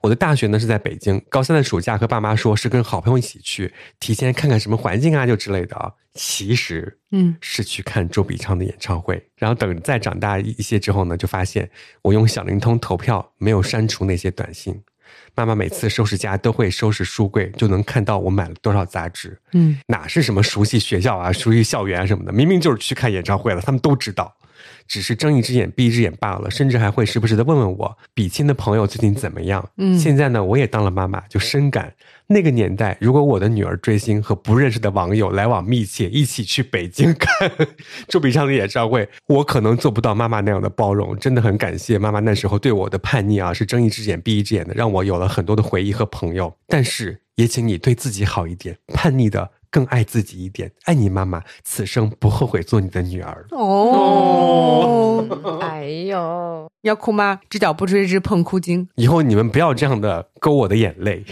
我的大学呢是在北京，高三的暑假和爸妈说是跟好朋友一起去，提前看看什么环境啊，就之类的啊。其实，嗯，是去看周笔畅的演唱会。然后等再长大一些之后呢，就发现我用小灵通投票没有删除那些短信。妈妈每次收拾家都会收拾书柜，就能看到我买了多少杂志。嗯，哪是什么熟悉学校啊、熟悉校园啊什么的，明明就是去看演唱会了，他们都知道。只是睁一只眼闭一只眼罢了，甚至还会时不时的问问我比亲的朋友最近怎么样。嗯现在呢，我也当了妈妈，就深感那个年代，如果我的女儿追星和不认识的网友来往密切，一起去北京看周笔畅的演唱会，我可能做不到妈妈那样的包容。真的很感谢妈妈那时候对我的叛逆啊，是睁一只眼闭一只眼的，让我有了很多的回忆和朋友。但是也请你对自己好一点，叛逆的更爱自己一点，爱你妈妈，此生不后悔做你的女儿。哦，哎呦，要哭吗？只脚不追之碰哭精。以后你们不要这样的勾我的眼泪，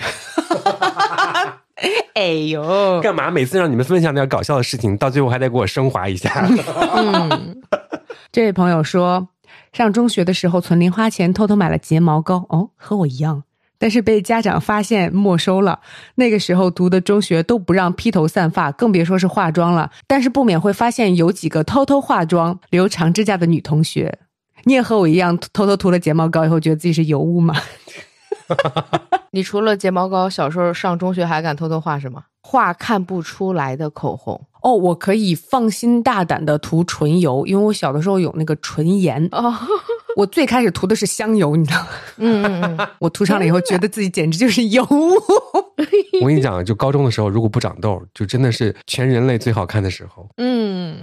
哎呦，干嘛？每次让你们分享点搞笑的事情，到最后还得给我升华一下。嗯，这位朋友说，上中学的时候存零花钱，偷偷买了睫毛膏，哦，和我一样，但是被家长发现没收了。那个时候读的中学都不让披头散发，更别说是化妆了。但是不免会发现有几个偷偷化妆、留长指甲的女同学。你也和我一样，偷偷涂了睫毛膏以后，觉得自己是尤物吗？你除了睫毛膏，小时候上中学还敢偷偷画什么？画看不出来的口红哦，我可以放心大胆的涂唇油，因为我小的时候有那个唇炎。哦，我最开始涂的是香油，你知道吗？嗯嗯嗯，我涂上了以后，觉得自己简直就是油物。我跟你讲，就高中的时候，如果不长痘，就真的是全人类最好看的时候。嗯，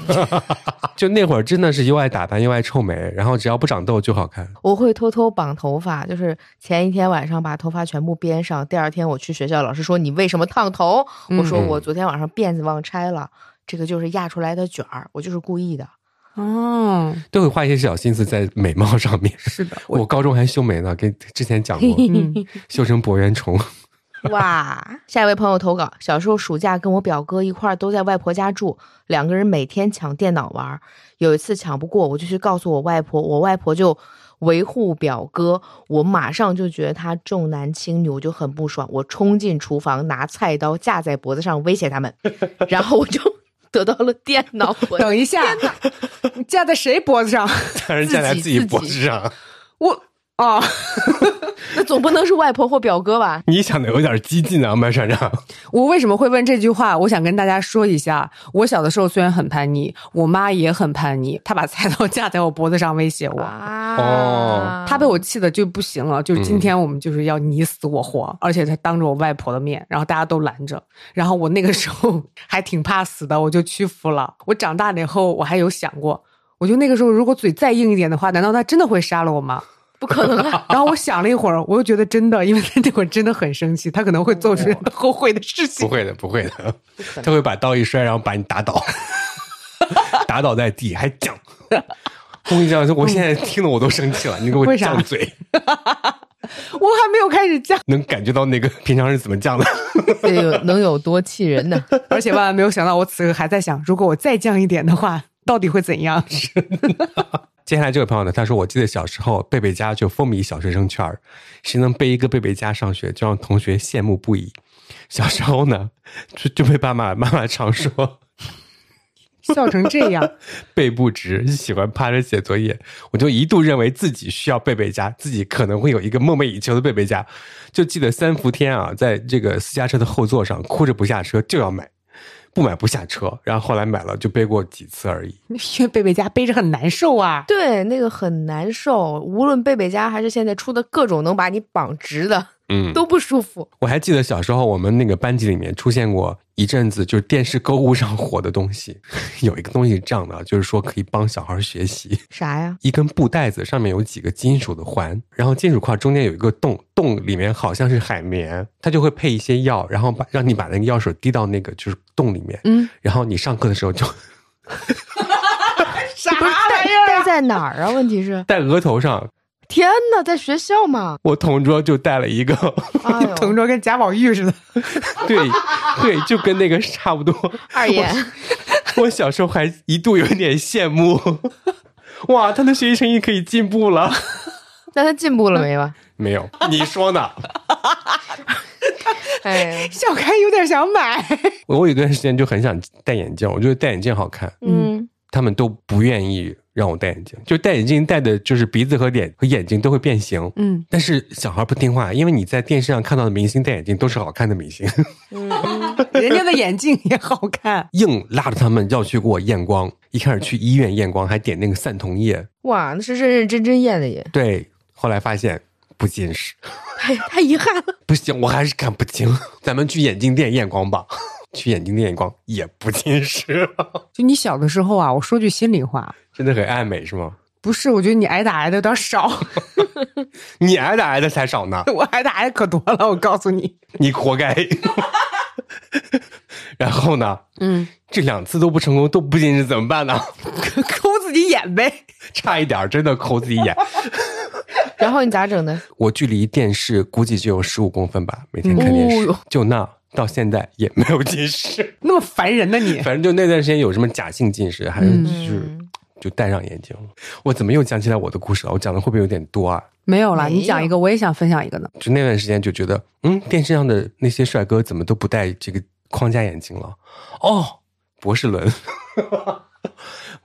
就那会儿真的是又爱打扮又爱臭美，然后只要不长痘就好看。我会偷偷绑头发，就是前一天晚上把头发全部编上，第二天我去学校，老师说你为什么烫头？我说嗯我昨天晚上辫子忘拆了，这个就是压出来的卷儿，我就是故意的。哦，都会花一些小心思在美貌上面。是的，我高中还修眉呢，跟之前讲过，嗯 修成博圆虫。哇！下一位朋友投稿：小时候暑假跟我表哥一块儿都在外婆家住，两个人每天抢电脑玩。有一次抢不过，我就去告诉我外婆，我外婆就维护表哥，我马上就觉得他重男轻女，我就很不爽。我冲进厨房拿菜刀架在脖子上威胁他们，然后我就得到了电脑。我等一下，你架在谁脖子上？当然架在自己脖子上，我哦，那总不能是外婆或表哥吧？你想的有点激进啊，麦船长。我为什么会问这句话？我想跟大家说一下，我小的时候虽然很叛逆，我妈也很叛逆，她把菜刀架在我脖子上威胁我。哦她被我气的就不行了，就是今天我们就是要你死我活，而且她当着我外婆的面，然后大家都拦着，然后我那个时候还挺怕死的，我就屈服了。我长大了以后，我还有想过，我就那个时候如果嘴再硬一点的话，难道他真的会杀了我吗？不可能啊！然后我想了一会儿，我又觉得真的，因为他那会儿真的很生气，他可能会做出后悔的事情。不会的，不会的，他会把刀一摔，然后把你打倒，打倒在地，还犟。我跟你讲，我现在听了我都生气了，你给我犟嘴，我还没有开始犟，能感觉到那个平常是怎么犟的。能有多气人呢？而且万万没有想到，我此刻还在想，如果我再犟一点的话，到底会怎样？接下来这位朋友呢，他说：“我记得小时候贝贝家就风靡小学生圈儿，谁能背一个贝贝家上学，就让同学羡慕不已。小时候呢，就就被爸妈妈妈常说笑成这样，背不直，喜欢趴着写作业。我就一度认为自己需要贝贝家，自己可能会有一个梦寐以求的贝贝家。就记得三伏天啊，在这个私家车的后座上哭着不下车，就要买，不买不下车。然后后来买了，就背过几次而已。因为贝贝家背着很难受啊。对，那个很难受。无论贝贝家还是现在出的各种能把你绑直的，嗯，都不舒服。我还记得小时候，我们那个班级里面出现过一阵子，就是电视购物上火的东西。有一个东西是这样的，就是说可以帮小孩学习。啥呀？一根布袋子上面有几个金属的环，然后金属块中间有一个洞，洞里面好像是海绵，它就会配一些药，然后把让你把那个药水滴到那个就是洞里面，嗯，然后你上课的时候就 啥玩意儿戴在哪儿啊？问题是，戴额头上。天哪，在学校吗？我同桌就戴了一个，哎 同桌跟贾宝玉似的。对对，就跟那个差不多。二爷，我 小时候还一度有点羡慕，哇，他的学习成绩可以进步了。那他进步了没吧？没有，你说呢？哎呀，小开有点想买，我有段时间就很想戴眼镜，我觉得戴眼镜好看，嗯，他们都不愿意让我戴眼镜，就戴眼镜戴的就是鼻子和脸和眼睛都会变形。嗯，但是小孩不听话，因为你在电视上看到的明星戴眼镜都是好看的明星，嗯人家的眼镜也好看。硬拉着他们要去给我验光。一开始去医院验光还点那个散瞳液，哇，那是认认真真验的耶，对，后来发现不近视。太太遗憾了。不行，我还是看不清。咱们去眼镜店验光吧。去眼镜的眼光也不近视了，就你小的时候啊，我说句心里话，真的很爱美是吗？不是，我觉得你挨打挨的有点少，你挨打挨的才少呢，我挨打挨的可多了，我告诉你。你活该。然后呢？嗯，这两次都不成功，都不近视怎么办呢？抠自己眼呗，差一点，真的抠自己眼。然后你咋整的？我距离电视估计就有十五公分吧，每天看电视，就那到现在也没有近视。那么烦人呢你？反正就那段时间有什么假性近视，还是就是、嗯就戴上眼镜了。我怎么又讲起来我的故事了？我讲的会不会有点多啊？没有了，你讲一个，我也想分享一个呢。就那段时间就觉得，嗯，电视上的那些帅哥怎么都不戴这个框架眼镜了？哦，博士伦，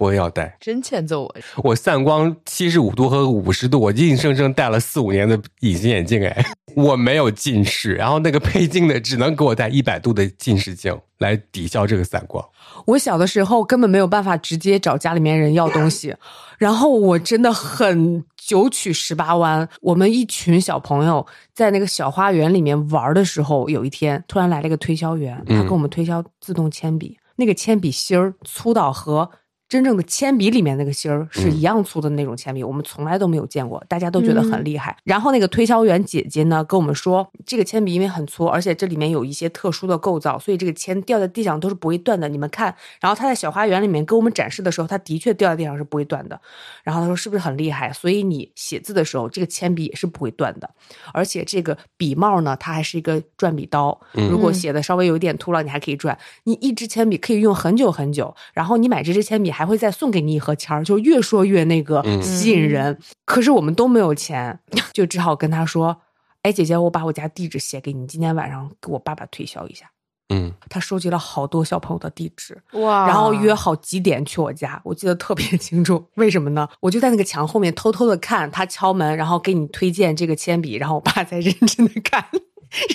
我也要戴。真欠揍我！我散光七十五度和五十度，我硬生生戴了四五年的隐形眼镜，哎，我没有近视，然后那个配镜的只能给我戴一百度的近视镜来抵消这个散光。我小的时候根本没有办法直接找家里面人要东西，然后我真的很九曲十八弯。我们一群小朋友在那个小花园里面玩的时候，有一天突然来了一个推销员，他嗯给我们推销自动铅笔，那个铅笔芯儿粗到和。真正的铅笔里面那个芯儿是一样粗的那种铅笔，我们从来都没有见过，大家都觉得很厉害。然后那个推销员姐姐呢跟我们说，这个铅笔因为很粗，而且这里面有一些特殊的构造，所以这个铅掉在地上都是不会断的。你们看，然后他在小花园里面给我们展示的时候，他的确掉在地上是不会断的。然后他说是不是很厉害？所以你写字的时候，这个铅笔也是不会断的。而且这个笔帽呢，它还是一个转笔刀，如果写的稍微有一点秃了，你还可以转。你一支铅笔可以用很久很久，然后你买这支铅笔还会再送给你一盒签儿，就越说越那个嗯吸引人。可是我们都没有钱，就只好跟他说：“哎，姐姐，我把我家地址写给你，今天晚上给我爸爸推销一下。”嗯，他收集了好多小朋友的地址，哇然后约好几点去我家，我记得特别清楚。为什么呢？我就在那个墙后面偷偷的看他敲门，然后给你推荐这个铅笔，然后我爸在认真的看，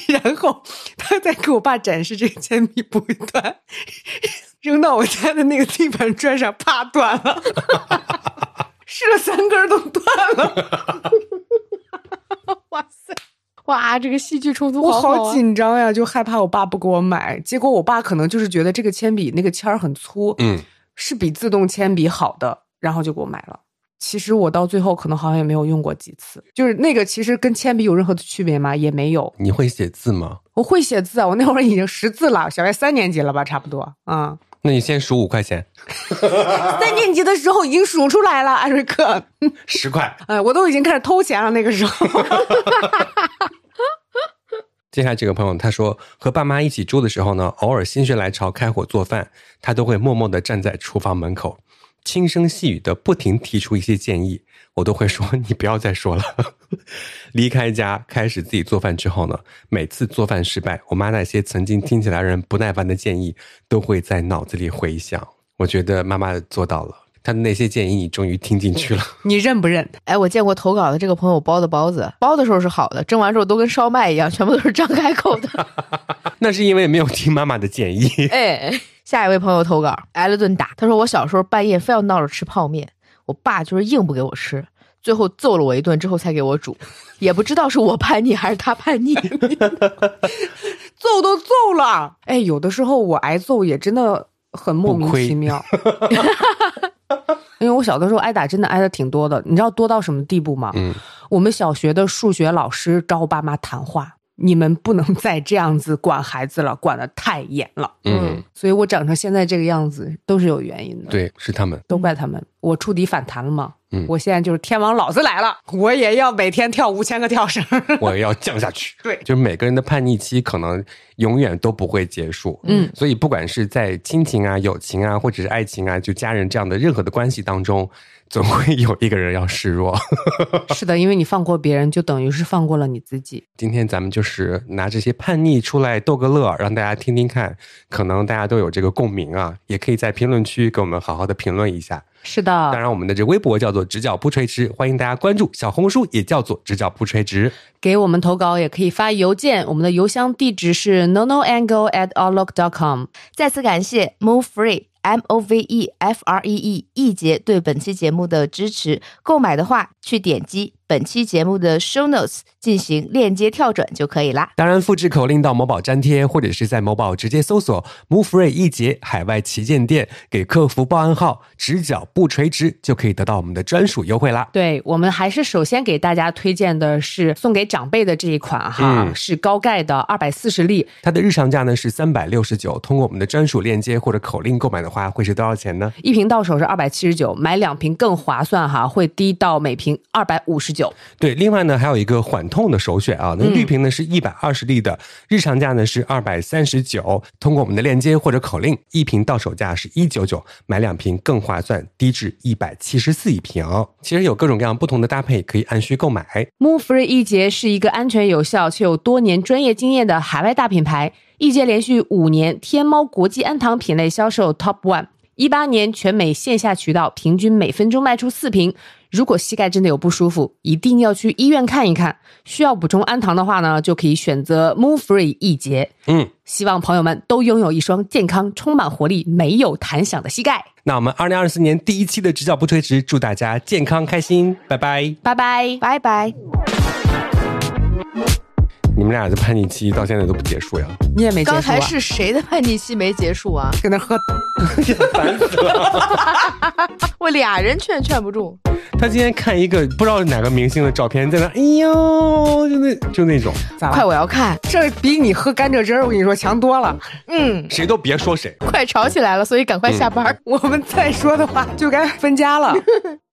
然后他在给我爸展示这个铅笔不会断，扔到我家的那个地板砖上，啪断了，试了三根都断了。哇这个戏剧冲突我好好紧张呀，就害怕我爸不给我买。结果我爸可能就是觉得这个铅笔那个签儿很粗，嗯，是比自动铅笔好的，然后就给我买了。其实我到最后可能好像也没有用过几次，就是那个其实跟铅笔有任何的区别吗？也没有。你会写字吗？我会写字啊，我那会儿已经识字了，小学三年级了吧，差不多啊、那你先数五块钱，三年级的时候已经数出来了，艾瑞克，十块。哎，我都已经开始偷钱了，那个时候。接下来这个朋友他说，和爸妈一起住的时候呢，偶尔心血来潮开火做饭，他都会默默的站在厨房门口，轻声细语的不停提出一些建议，我都会说 你不要再说了。离开家开始自己做饭之后呢，每次做饭失败，我妈那些曾经听起来让人不耐烦的建议，都会在脑子里回响。我觉得妈妈做到了，她的那些建议你终于听进去了。你认不认？哎，我见过投稿的这个朋友包的包子，包的时候是好的，蒸完之后都跟烧麦一样，全部都是张开口的。那是因为没有听妈妈的建议。哎，下一位朋友投稿挨了顿打，他说我小时候半夜非要闹着吃泡面，我爸就是硬不给我吃，最后揍了我一顿之后才给我煮，也不知道是我叛逆还是他叛逆。揍都揍了，哎，有的时候我挨揍也真的很莫名其妙。因为我小的时候挨打真的挨的挺多的，你知道多到什么地步吗？嗯，我们小学的数学老师找我爸妈谈话，你们不能再这样子管孩子了，管得太严了。嗯，所以我长成现在这个样子都是有原因的，，对，是他们。都怪他们。我触底反弹了嘛，嗯我现在就是天王老子来了，我也要每天跳五千个跳绳。我也要降下去。对就是每个人的叛逆期可能永远都不会结束。嗯，所以不管是在亲情啊、友情啊，或者是爱情啊，就家人这样的任何的关系当中，总会有一个人要示弱。是的，因为你放过别人，就等于是放过了你自己。今天咱们就是拿这些叛逆出来逗个乐，让大家听听看，可能大家都有这个共鸣啊，也可以在评论区给我们好好的评论一下。是的，当然，我们的这微博叫做“直角不垂直”，欢迎大家关注；小红书也叫做“直角不垂直给我们投稿也可以发邮件，我们的邮箱地址是 no no angle at outlook dot com。再次感谢 Move Free M O V E F R E E 一节对本期节目的支持。购买的话，去点击本期节目的 Show Notes 进行链接跳转就可以啦”。。当然，复制口令到某宝粘贴，或者是在某宝直接搜索 “Move Free 一节海外旗舰店”，给客服报暗号“直角不垂直”，就可以得到我们的专属优惠啦。对我们还是首先给大家推荐的是送给长辈的这一款哈，嗯是高钙的二百四十粒，它的日常价呢是三百六十九，通过我们的专属链接或者口令购买的话，会是多少钱呢？一瓶到手是二百七十九，买两瓶更划算哈，会低到每瓶二百五十九。对，另外呢还有一个缓痛的首选啊，那绿瓶呢是一百二十粒的，日常价呢是二百三十九，通过我们的链接或者口令，一瓶到手价是一九九，买两瓶更划算，低至一百七十四一瓶。其实有各种各样不同的搭配，可以按需购买。Move Free 易洁是一个安全有效且有多年专业经验的海外大品牌。易洁连续五年天猫国际安糖品类销售 Top One，一八年全美线下渠道平均每分钟卖出四瓶。如果膝盖真的有不舒服，一定要去医院看一看。需要补充氨糖的话呢，就可以选择 Move Free 一节。嗯，希望朋友们都拥有一双健康、充满活力、没有弹响的膝盖。那我们二零二四年第一期的直角不垂直，祝大家健康开心，拜拜。拜拜。拜拜。你们俩的叛逆期到现在都不结束呀？你也没结束啊？刚才是谁的叛逆期没结束啊？搁那喝。烦死了！我俩人劝劝不住。他今天看一个不知道哪个明星的照片，在那，哎呦，就那就那种，咋了快，我要看。这比你喝甘蔗汁儿，我跟你说强多了。嗯，谁都别说谁。快吵起来了，所以赶快下班。我们再说的话就该分家了。